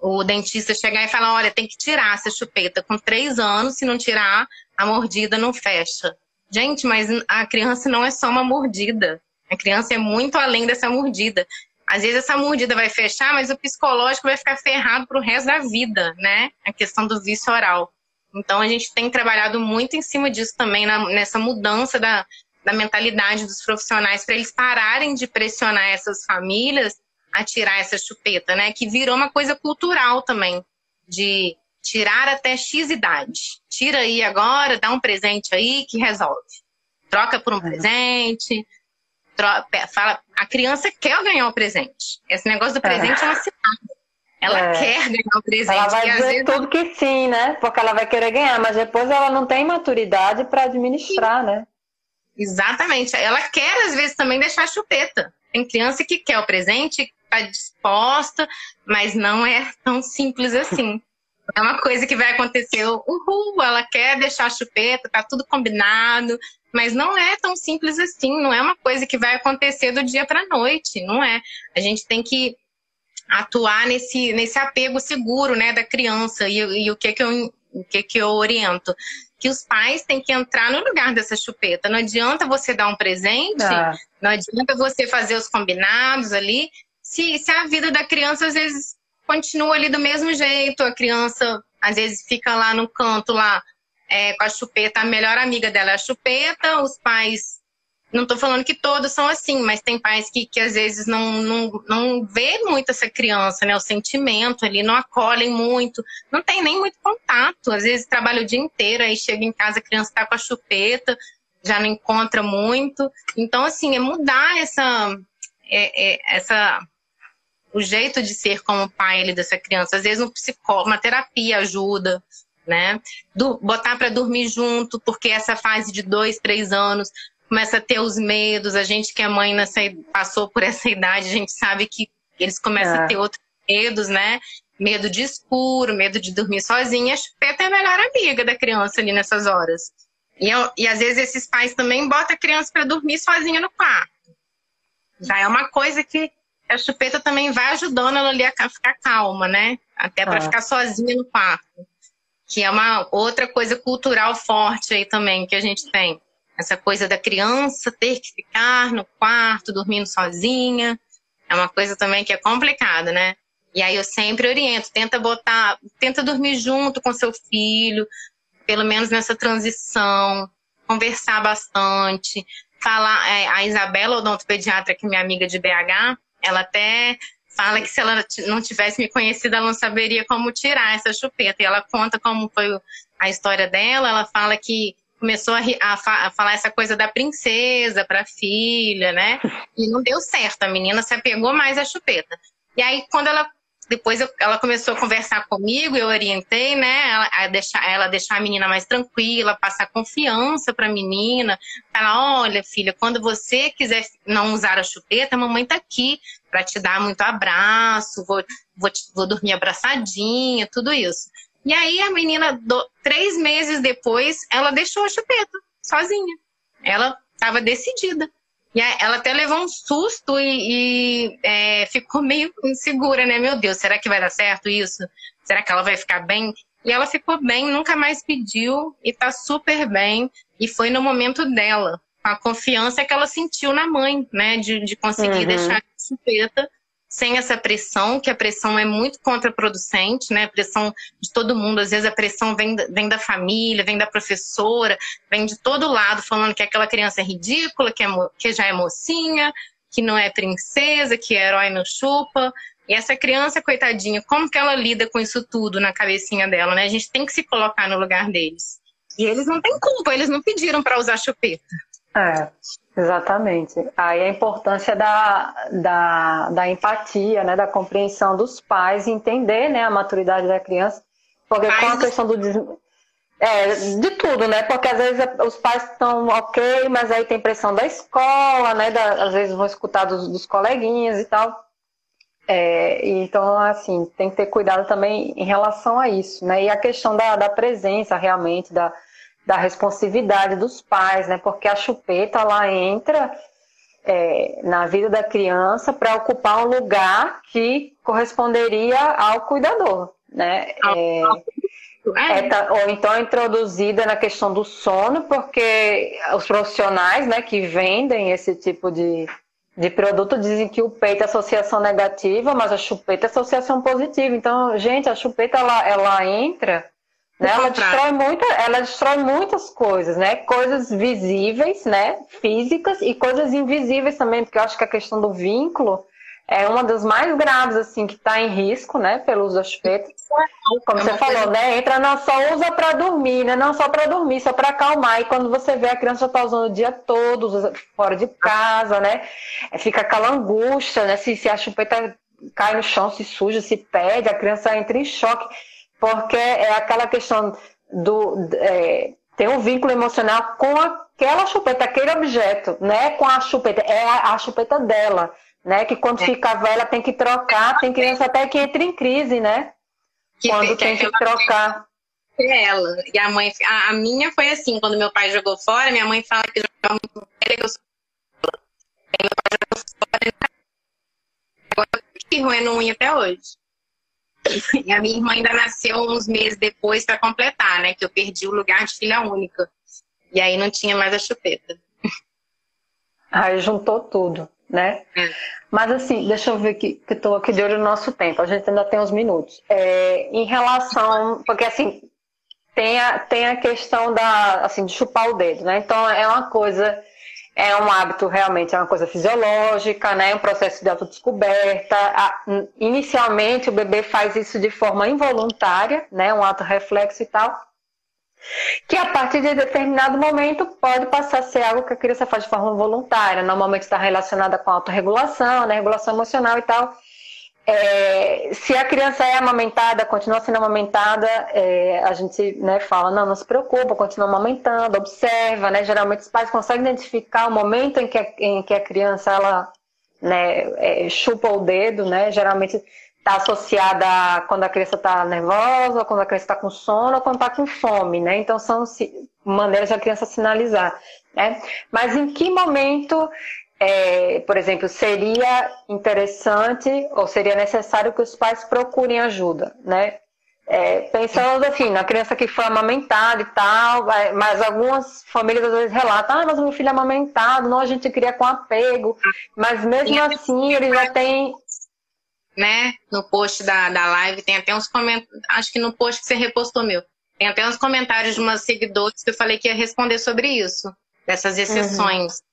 O dentista chegar e falar: olha, tem que tirar essa chupeta com três anos, se não tirar, a mordida não fecha. Gente, mas a criança não é só uma mordida. A criança é muito além dessa mordida. Às vezes essa mordida vai fechar, mas o psicológico vai ficar ferrado para o resto da vida, né? A questão do vício oral. Então a gente tem trabalhado muito em cima disso também, na, nessa mudança da, da mentalidade dos profissionais, para eles pararem de pressionar essas famílias a tirar essa chupeta, né? Que virou uma coisa cultural também, de tirar até X idade. Tira aí agora, dá um presente aí que resolve. Troca por um uhum. presente, fala, a criança quer ganhar o presente. Esse negócio do é. presente é, é uma cilada. Ela é. quer ganhar o presente. Ela vai dizer vezes... tudo que sim, né? Porque ela vai querer ganhar, mas depois ela não tem maturidade para administrar, né? Exatamente. Ela quer, às vezes, também deixar a chupeta. Tem criança que quer o presente, está disposta, mas não é tão simples assim. É uma coisa que vai acontecer, uhul, ela quer deixar a chupeta, tá tudo combinado, mas não é tão simples assim, não é uma coisa que vai acontecer do dia para noite, não é. A gente tem que atuar nesse, nesse apego seguro, né, da criança e, e o que que eu o que que eu oriento que os pais têm que entrar no lugar dessa chupeta. Não adianta você dar um presente, ah. não adianta você fazer os combinados ali, se, se a vida da criança às vezes continua ali do mesmo jeito, a criança às vezes fica lá no canto lá é, com a chupeta, a melhor amiga dela é a chupeta, os pais não estou falando que todos são assim, mas tem pais que, que às vezes não, não, não vê muito essa criança, né? O sentimento ali, não acolhem muito, não tem nem muito contato. Às vezes trabalha o dia inteiro, aí chega em casa, a criança está com a chupeta, já não encontra muito. Então, assim, é mudar essa, é, é, essa o jeito de ser como pai ali dessa criança. Às vezes um psicólogo, uma terapia ajuda, né? Do, botar para dormir junto, porque essa fase de dois, três anos começa a ter os medos. A gente que é mãe nessa, passou por essa idade, a gente sabe que eles começam é. a ter outros medos, né? Medo de escuro, medo de dormir sozinha. A chupeta é a melhor amiga da criança ali nessas horas. E, eu, e às vezes esses pais também botam a criança para dormir sozinha no quarto. Já é uma coisa que a chupeta também vai ajudando ela ali a ficar calma, né? Até para ah. ficar sozinha no quarto. Que é uma outra coisa cultural forte aí também que a gente tem. Essa coisa da criança ter que ficar no quarto, dormindo sozinha, é uma coisa também que é complicada, né? E aí eu sempre oriento, tenta botar, tenta dormir junto com seu filho, pelo menos nessa transição, conversar bastante, falar. É, a Isabela, odontopediatra, que é minha amiga de BH, ela até fala que se ela não tivesse me conhecido, ela não saberia como tirar essa chupeta. E ela conta como foi a história dela. Ela fala que começou a, a, a falar essa coisa da princesa para filha, né? E não deu certo, a menina se apegou mais à chupeta. E aí, quando ela depois eu, ela começou a conversar comigo, eu orientei, né, ela, a deixar, ela deixar a menina mais tranquila, passar confiança para a menina, falar, olha filha, quando você quiser não usar a chupeta, a mamãe tá aqui para te dar muito abraço, vou, vou, vou dormir abraçadinha, tudo isso. E aí a menina, do, três meses depois, ela deixou a chupeta, sozinha. Ela estava decidida. E ela até levou um susto e, e é, ficou meio insegura, né? Meu Deus, será que vai dar certo isso? Será que ela vai ficar bem? E ela ficou bem, nunca mais pediu e tá super bem. E foi no momento dela, com a confiança que ela sentiu na mãe, né? De, de conseguir uhum. deixar a chupeta sem essa pressão, que a pressão é muito contraproducente, né? A pressão de todo mundo, às vezes a pressão vem, vem da família, vem da professora, vem de todo lado, falando que aquela criança é ridícula, que, é, que já é mocinha, que não é princesa, que é herói no chupa. E essa criança, coitadinha, como que ela lida com isso tudo na cabecinha dela, né? A gente tem que se colocar no lugar deles. E eles não têm culpa, eles não pediram para usar chupeta. É. Exatamente. Aí a importância da, da, da empatia, né, da compreensão dos pais, entender né, a maturidade da criança, porque com a questão do é, de tudo, né? Porque às vezes os pais estão ok, mas aí tem pressão da escola, né? Da, às vezes vão escutar dos, dos coleguinhas e tal. É, então, assim, tem que ter cuidado também em relação a isso, né? E a questão da, da presença realmente, da, da responsividade dos pais, né? Porque a chupeta ela entra é, na vida da criança para ocupar um lugar que corresponderia ao cuidador, né? É, é, tá, ou então introduzida na questão do sono, porque os profissionais, né, que vendem esse tipo de, de produto dizem que o peito é associação negativa, mas a chupeta é associação positiva. Então, gente, a chupeta ela, ela entra né? Ela destrói, muita, ela destrói muitas coisas, né? Coisas visíveis, né? Físicas e coisas invisíveis também, porque eu acho que a questão do vínculo é uma das mais graves, assim, que está em risco, né? Pelo uso da chupeta. Como é você falou, né? Entra, não só usa para dormir, né? Não só para dormir, só para acalmar. E quando você vê a criança já está usando o dia todo, fora de casa, né? Fica aquela angústia, né? Se, se a chupeta cai no chão, se suja, se perde, a criança entra em choque porque é aquela questão do. É, tem um vínculo emocional com aquela chupeta, aquele objeto, né, com a chupeta, é a, a chupeta dela, né, que quando é. fica velha tem que trocar, tem criança até que entra em crise, né, que, quando tem que trocar. Ela, e a mãe, a, a, minha foi assim, quando meu pai jogou fora, minha mãe fala que jogava muito velha, eu sou meu pai jogou fora, agora eu unha até hoje. E a minha irmã ainda nasceu uns meses depois para completar, né? Que eu perdi o lugar de filha única. E aí não tinha mais a chupeta. Aí juntou tudo, né? É. Mas assim, deixa eu ver aqui, que estou aqui de olho no nosso tempo. A gente ainda tem uns minutos. É, em relação, porque assim tem a, tem a questão da assim de chupar o dedo, né? Então é uma coisa é um hábito realmente, é uma coisa fisiológica, né? um processo de autodescoberta. Inicialmente, o bebê faz isso de forma involuntária, né? um ato reflexo e tal, que a partir de determinado momento pode passar a ser algo que a criança faz de forma voluntária. Normalmente está relacionada com autorregulação, né? regulação emocional e tal. É, se a criança é amamentada, continua sendo amamentada, é, a gente né, fala, não, não se preocupa, continua amamentando, observa, né? Geralmente os pais conseguem identificar o momento em que a, em que a criança ela, né, é, chupa o dedo, né? Geralmente está associada a quando a criança está nervosa, quando a criança está com sono, ou quando está com fome, né? Então são maneiras da criança sinalizar, né? Mas em que momento é, por exemplo, seria interessante ou seria necessário que os pais procurem ajuda, né? É, pensando assim, na criança que foi amamentada e tal, mas algumas famílias às vezes relatam, ah, mas o meu filho é amamentado, não, a gente cria com apego, mas mesmo assim ele já tem... Né, no post da, da live tem até uns comentários, acho que no post que você repostou meu, tem até uns comentários de umas seguidores que eu falei que ia responder sobre isso, dessas exceções. Uhum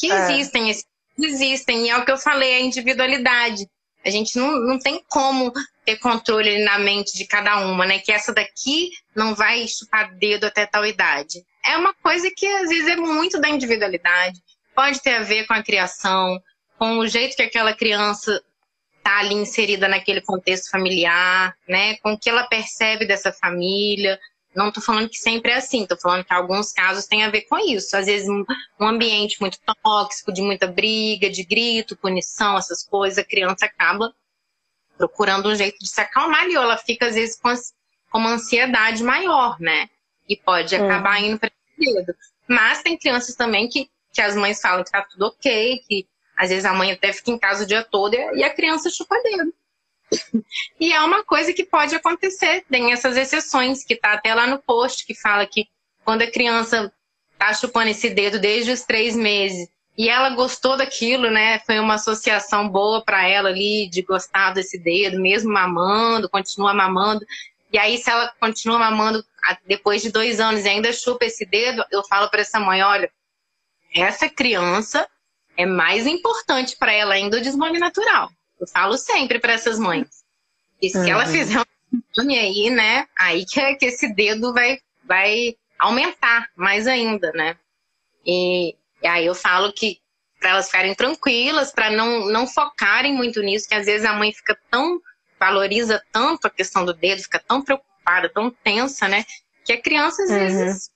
que é. existem, existem, e é o que eu falei, a individualidade. A gente não, não tem como ter controle na mente de cada uma, né? Que essa daqui não vai chupar dedo até tal idade. É uma coisa que às vezes é muito da individualidade. Pode ter a ver com a criação, com o jeito que aquela criança está ali inserida naquele contexto familiar, né? Com o que ela percebe dessa família, não estou falando que sempre é assim, estou falando que alguns casos têm a ver com isso. Às vezes, um, ambiente muito tóxico, de muita briga, de grito, punição, essas coisas, a criança acaba procurando um jeito de se acalmar e ela fica, às vezes, com, com uma ansiedade maior, né? E pode hum. acabar indo para dedo. Mas tem crianças também que, que as mães falam que tá tudo ok, que às vezes a mãe até fica em casa o dia todo e a criança chupa dedo. E é uma coisa que pode acontecer, tem essas exceções, que tá até lá no post, que fala que quando a criança tá chupando esse dedo desde os três meses e ela gostou daquilo, né? Foi uma associação boa para ela ali de gostar desse dedo, mesmo mamando, continua mamando. E aí, se ela continua mamando depois de dois anos e ainda chupa esse dedo, eu falo para essa mãe: olha, essa criança é mais importante para ela ainda o desmame natural. Eu falo sempre para essas mães. E se uhum. ela fizer um exame aí, né? Aí que, que esse dedo vai, vai aumentar mais ainda, né? E, e aí eu falo que para elas ficarem tranquilas, para não, não focarem muito nisso, que às vezes a mãe fica tão, valoriza tanto a questão do dedo, fica tão preocupada, tão tensa, né? Que a criança às uhum. vezes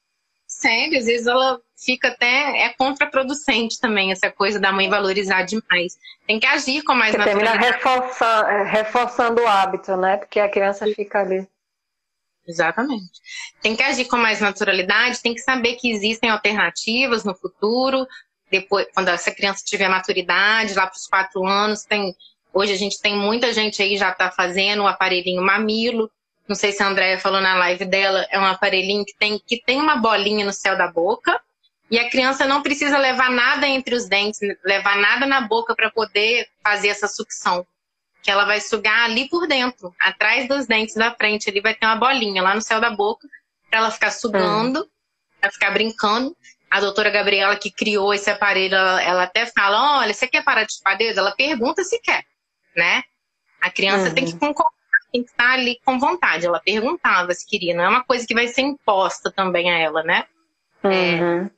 segue, às vezes ela fica até, é contraproducente também essa coisa da mãe valorizar demais. Tem que agir com mais Você naturalidade. Termina reforçando, é, reforçando o hábito, né? Porque a criança fica ali. Exatamente. Tem que agir com mais naturalidade, tem que saber que existem alternativas no futuro, depois, quando essa criança tiver maturidade, lá para os quatro anos, tem. Hoje a gente tem muita gente aí já está fazendo o aparelhinho mamilo, não sei se a Andrea falou na live dela, é um aparelhinho que tem, que tem uma bolinha no céu da boca. E a criança não precisa levar nada entre os dentes, levar nada na boca para poder fazer essa sucção. Que ela vai sugar ali por dentro, atrás dos dentes da frente. Ali vai ter uma bolinha lá no céu da boca, para ela ficar sugando, hum. para ficar brincando. A doutora Gabriela, que criou esse aparelho, ela, ela até fala: olha, você quer parar de chupar dedo? Ela pergunta se quer, né? A criança uhum. tem que concordar tem que estar ali com vontade. Ela perguntava se queria, não é uma coisa que vai ser imposta também a ela, né? É, uhum. É,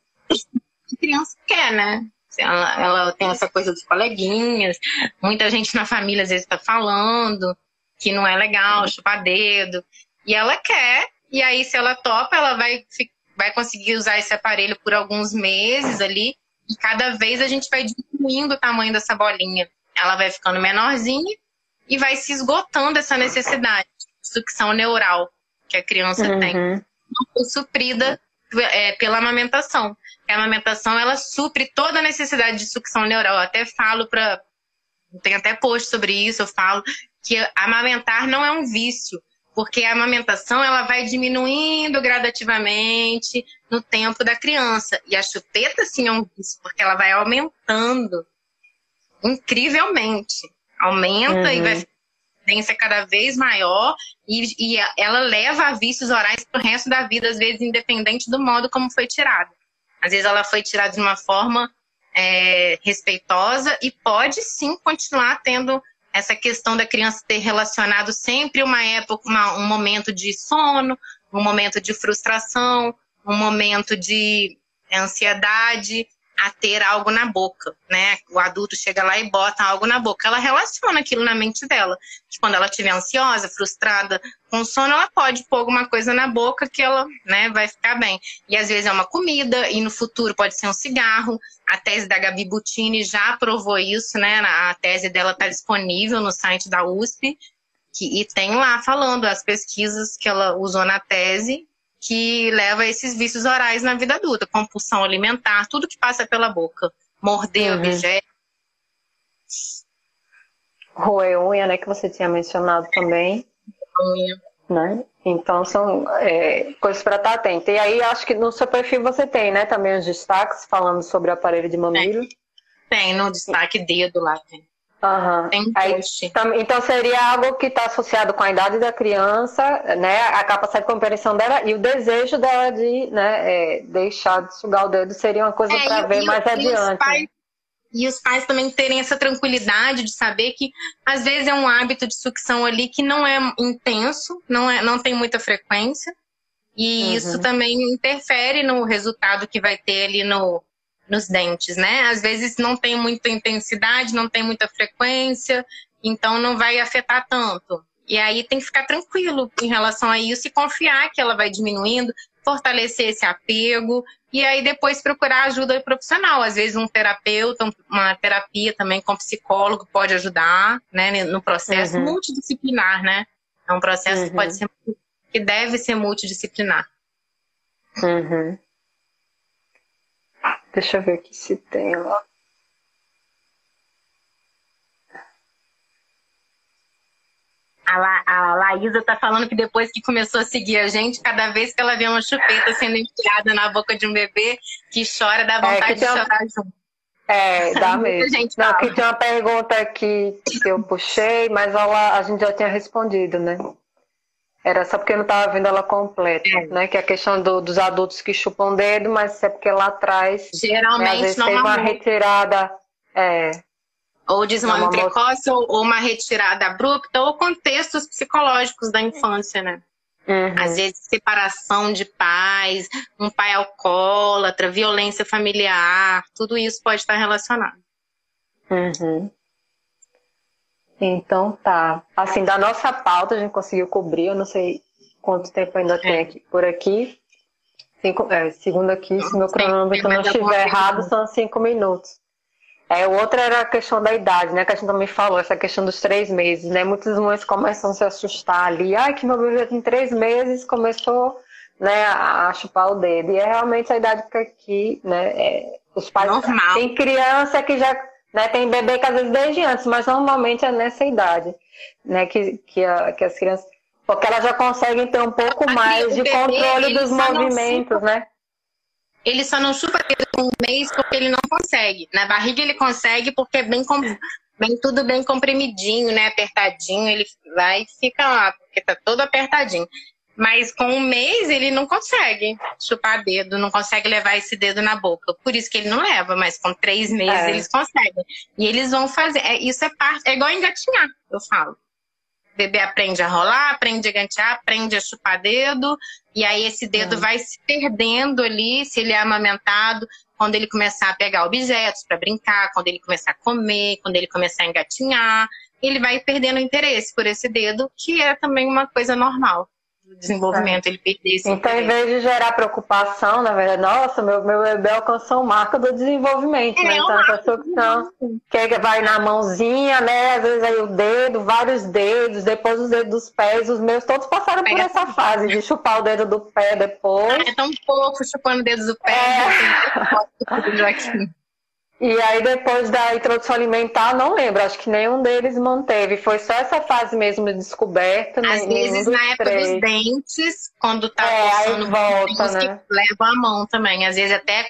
a criança quer, né? Ela, ela tem essa coisa dos coleguinhas, muita gente na família às vezes está falando que não é legal chupar dedo, e ela quer, e aí se ela topa, ela vai vai conseguir usar esse aparelho por alguns meses ali, e cada vez a gente vai diminuindo o tamanho dessa bolinha. Ela vai ficando menorzinha e vai se esgotando essa necessidade de sucção neural que a criança uhum. tem. Não foi suprida é, pela amamentação. A amamentação ela supre toda a necessidade de sucção neural. Eu até falo para. Tem até post sobre isso, eu falo que amamentar não é um vício, porque a amamentação ela vai diminuindo gradativamente no tempo da criança. E a chupeta sim é um vício, porque ela vai aumentando incrivelmente. Aumenta uhum. e vai tendência cada vez maior e, e ela leva a vícios orais pro resto da vida, às vezes independente do modo como foi tirada. Às vezes ela foi tirada de uma forma é, respeitosa e pode sim continuar tendo essa questão da criança ter relacionado sempre uma época, uma, um momento de sono, um momento de frustração, um momento de ansiedade, a ter algo na boca, né? O adulto chega lá e bota algo na boca. Ela relaciona aquilo na mente dela. Quando ela estiver ansiosa, frustrada, com sono, ela pode pôr alguma coisa na boca que ela, né, vai ficar bem. E às vezes é uma comida, e no futuro pode ser um cigarro. A tese da Gabi Butini já provou isso, né? A tese dela está disponível no site da USP. Que, e tem lá falando as pesquisas que ela usou na tese que leva a esses vícios orais na vida adulta, compulsão alimentar, tudo que passa pela boca, morder uhum. objetos. Roer unha, né, que você tinha mencionado também. Unha. Né? Então são é, coisas para estar atento. E aí acho que no seu perfil você tem, né, também os destaques falando sobre o aparelho de mamilo. Tem, tem no destaque dedo lá, tem. Uhum. Aí, então seria algo que está associado com a idade da criança, né, a capacidade de compreensão dela e o desejo dela de né, é, deixar de sugar o dedo seria uma coisa é, para ver mais e adiante. Os pais, e os pais também terem essa tranquilidade de saber que às vezes é um hábito de sucção ali que não é intenso, não, é, não tem muita frequência, e uhum. isso também interfere no resultado que vai ter ali no, nos dentes, né? Às vezes não tem muita intensidade, não tem muita frequência, então não vai afetar tanto. E aí tem que ficar tranquilo em relação a isso e confiar que ela vai diminuindo, fortalecer esse apego e aí depois procurar ajuda profissional. Às vezes um terapeuta, uma terapia também com psicólogo pode ajudar, né, no processo uhum. multidisciplinar, né? É um processo uhum. que pode ser que deve ser multidisciplinar. Uhum. Deixa eu ver aqui se tem lá. A, La, a Laísa tá falando que depois que começou a seguir a gente, cada vez que ela vê uma chupeta sendo enfiada na boca de um bebê que chora, dá é, vontade é, de chorar junto. É, dá mesmo. Gente Não, que tem uma pergunta aqui que eu puxei, mas ela, a gente já tinha respondido, né? Era só porque eu não estava vendo ela completa, é. né? Que é a questão do, dos adultos que chupam o dedo, mas é porque lá atrás. Geralmente né, às vezes não. Teve uma retirada. É, ou desmame precoce, ou, ou uma retirada abrupta, ou contextos psicológicos da infância, né? Uhum. Às vezes, separação de pais, um pai alcoólatra, violência familiar, tudo isso pode estar relacionado. Uhum. Então tá. Assim, da nossa pauta a gente conseguiu cobrir, eu não sei quanto tempo ainda é. tem aqui por aqui. Cinco, é, segundo aqui, se meu cronômetro não estiver errado, são cinco minutos. É, o outro era a questão da idade, né? Que a gente também falou, essa questão dos três meses, né? Muitas mães começam a se assustar ali. Ai, que meu bebê tem três meses, começou né, a chupar o dedo. E é realmente a idade que aqui, né? É, os pais. Normal. Tem criança que já né? Tem bebê que às vezes desde antes, mas normalmente é nessa idade, né? Que, que, a, que as crianças. Porque elas já conseguem ter um pouco Aqui, mais de bebê, controle dos movimentos, né? Ele só não chupa um mês porque ele não consegue. Na barriga ele consegue porque é bem, bem tudo bem comprimidinho, né? Apertadinho, ele vai e fica lá, porque tá todo apertadinho. Mas com um mês ele não consegue chupar dedo, não consegue levar esse dedo na boca. Por isso que ele não leva, mas com três meses é. eles conseguem. E eles vão fazer. É, isso é parte. É igual engatinhar, eu falo. O bebê aprende a rolar, aprende a engatinhar, aprende a chupar dedo. E aí esse dedo é. vai se perdendo ali, se ele é amamentado, quando ele começar a pegar objetos para brincar, quando ele começar a comer, quando ele começar a engatinhar, ele vai perdendo interesse por esse dedo, que é também uma coisa normal desenvolvimento, é. ele perder esse Então, interesse. em vez de gerar preocupação, na verdade, nossa, meu, meu bebê alcançou o marco do desenvolvimento, é, né? Então, a pessoa que, que vai na mãozinha, né? Às vezes aí o dedo, vários dedos, depois os dedos dos pés, os meus todos passaram por essa fase de chupar o dedo do pé depois. É tão pouco chupando o dedo do pé. É. E aí, depois da introdução alimentar, não lembro, acho que nenhum deles manteve. Foi só essa fase mesmo de descoberta. Às vezes, na época três. dos dentes, quando tá é, aí volta, né? leva a mão também. Às vezes, até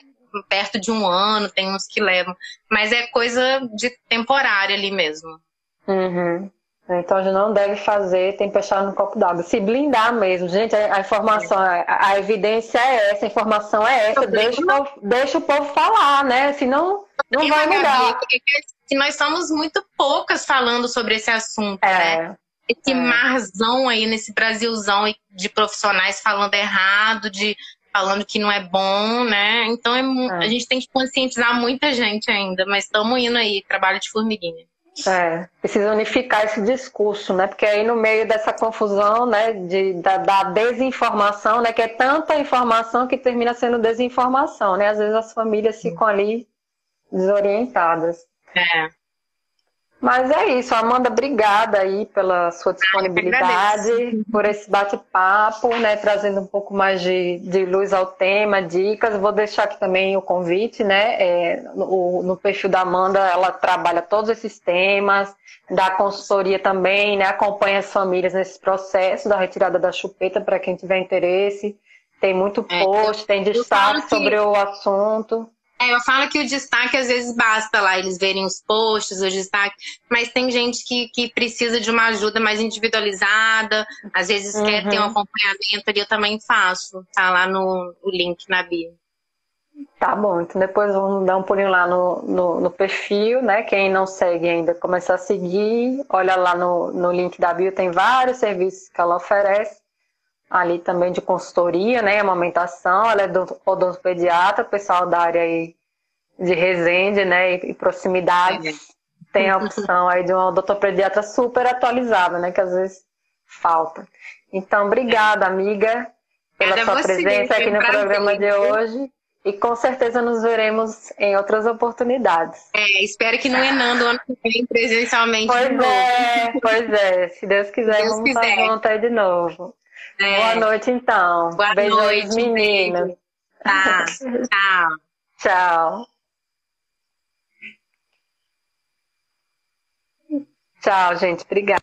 perto de um ano, tem uns que levam. Mas é coisa de temporária ali mesmo. Uhum. Então a gente não deve fazer tempestade no copo d'água. Se blindar mesmo, gente, a, informação, a, a, evidência é essa, a informação é essa. Deixa o, povo, deixa o povo falar, né? Senão não vai mudar. É que nós somos muito poucas falando sobre esse assunto, é, né? Esse é. marzão aí nesse Brasilzão de profissionais falando errado, de falando que não é bom, né? Então é, é. a gente tem que conscientizar muita gente ainda, mas estamos indo aí, trabalho de formiguinha. É, precisa unificar esse discurso, né? Porque aí no meio dessa confusão, né, de, da, da, desinformação, né, que é tanta informação que termina sendo desinformação, né? Às vezes as famílias ficam ali desorientadas. É. Mas é isso, Amanda, obrigada aí pela sua disponibilidade, por esse bate-papo, né, trazendo um pouco mais de, de, luz ao tema, dicas. Vou deixar aqui também o convite, né, é, no, no, perfil da Amanda, ela trabalha todos esses temas, dá consultoria também, né, acompanha as famílias nesse processo da retirada da chupeta para quem tiver interesse. Tem muito é, post, é, tem destaque sobre o assunto. É, eu falo que o destaque às vezes basta lá eles verem os posts, o destaque, mas tem gente que, que precisa de uma ajuda mais individualizada, às vezes uhum. quer ter um uhum. acompanhamento ali, eu também faço, tá lá no, no link na bio. Tá bom, então depois vamos dar um pulinho lá no, no, no, perfil, né? Quem não segue ainda, começar a seguir, olha lá no, no link da bio, tem vários serviços que ela oferece ali também de consultoria, né, amamentação, ela é do odontopediatra, pessoal da área aí de Resende, né, e proximidades, é. tem a opção aí de um odontopediatra super atualizada, né, que às vezes falta. Então, obrigada, amiga, pela sua presença aqui no programa de hoje. E com certeza nos veremos em outras oportunidades. É, espero que no Enando ano que vem presencialmente. Pois é, pois é. Se Deus quiser, Se Deus vamos quiser. estar junto aí de novo. É. Boa noite, então. Boa Beijo noite, meninas. Tá, tchau. tchau. Tchau, gente. Obrigada.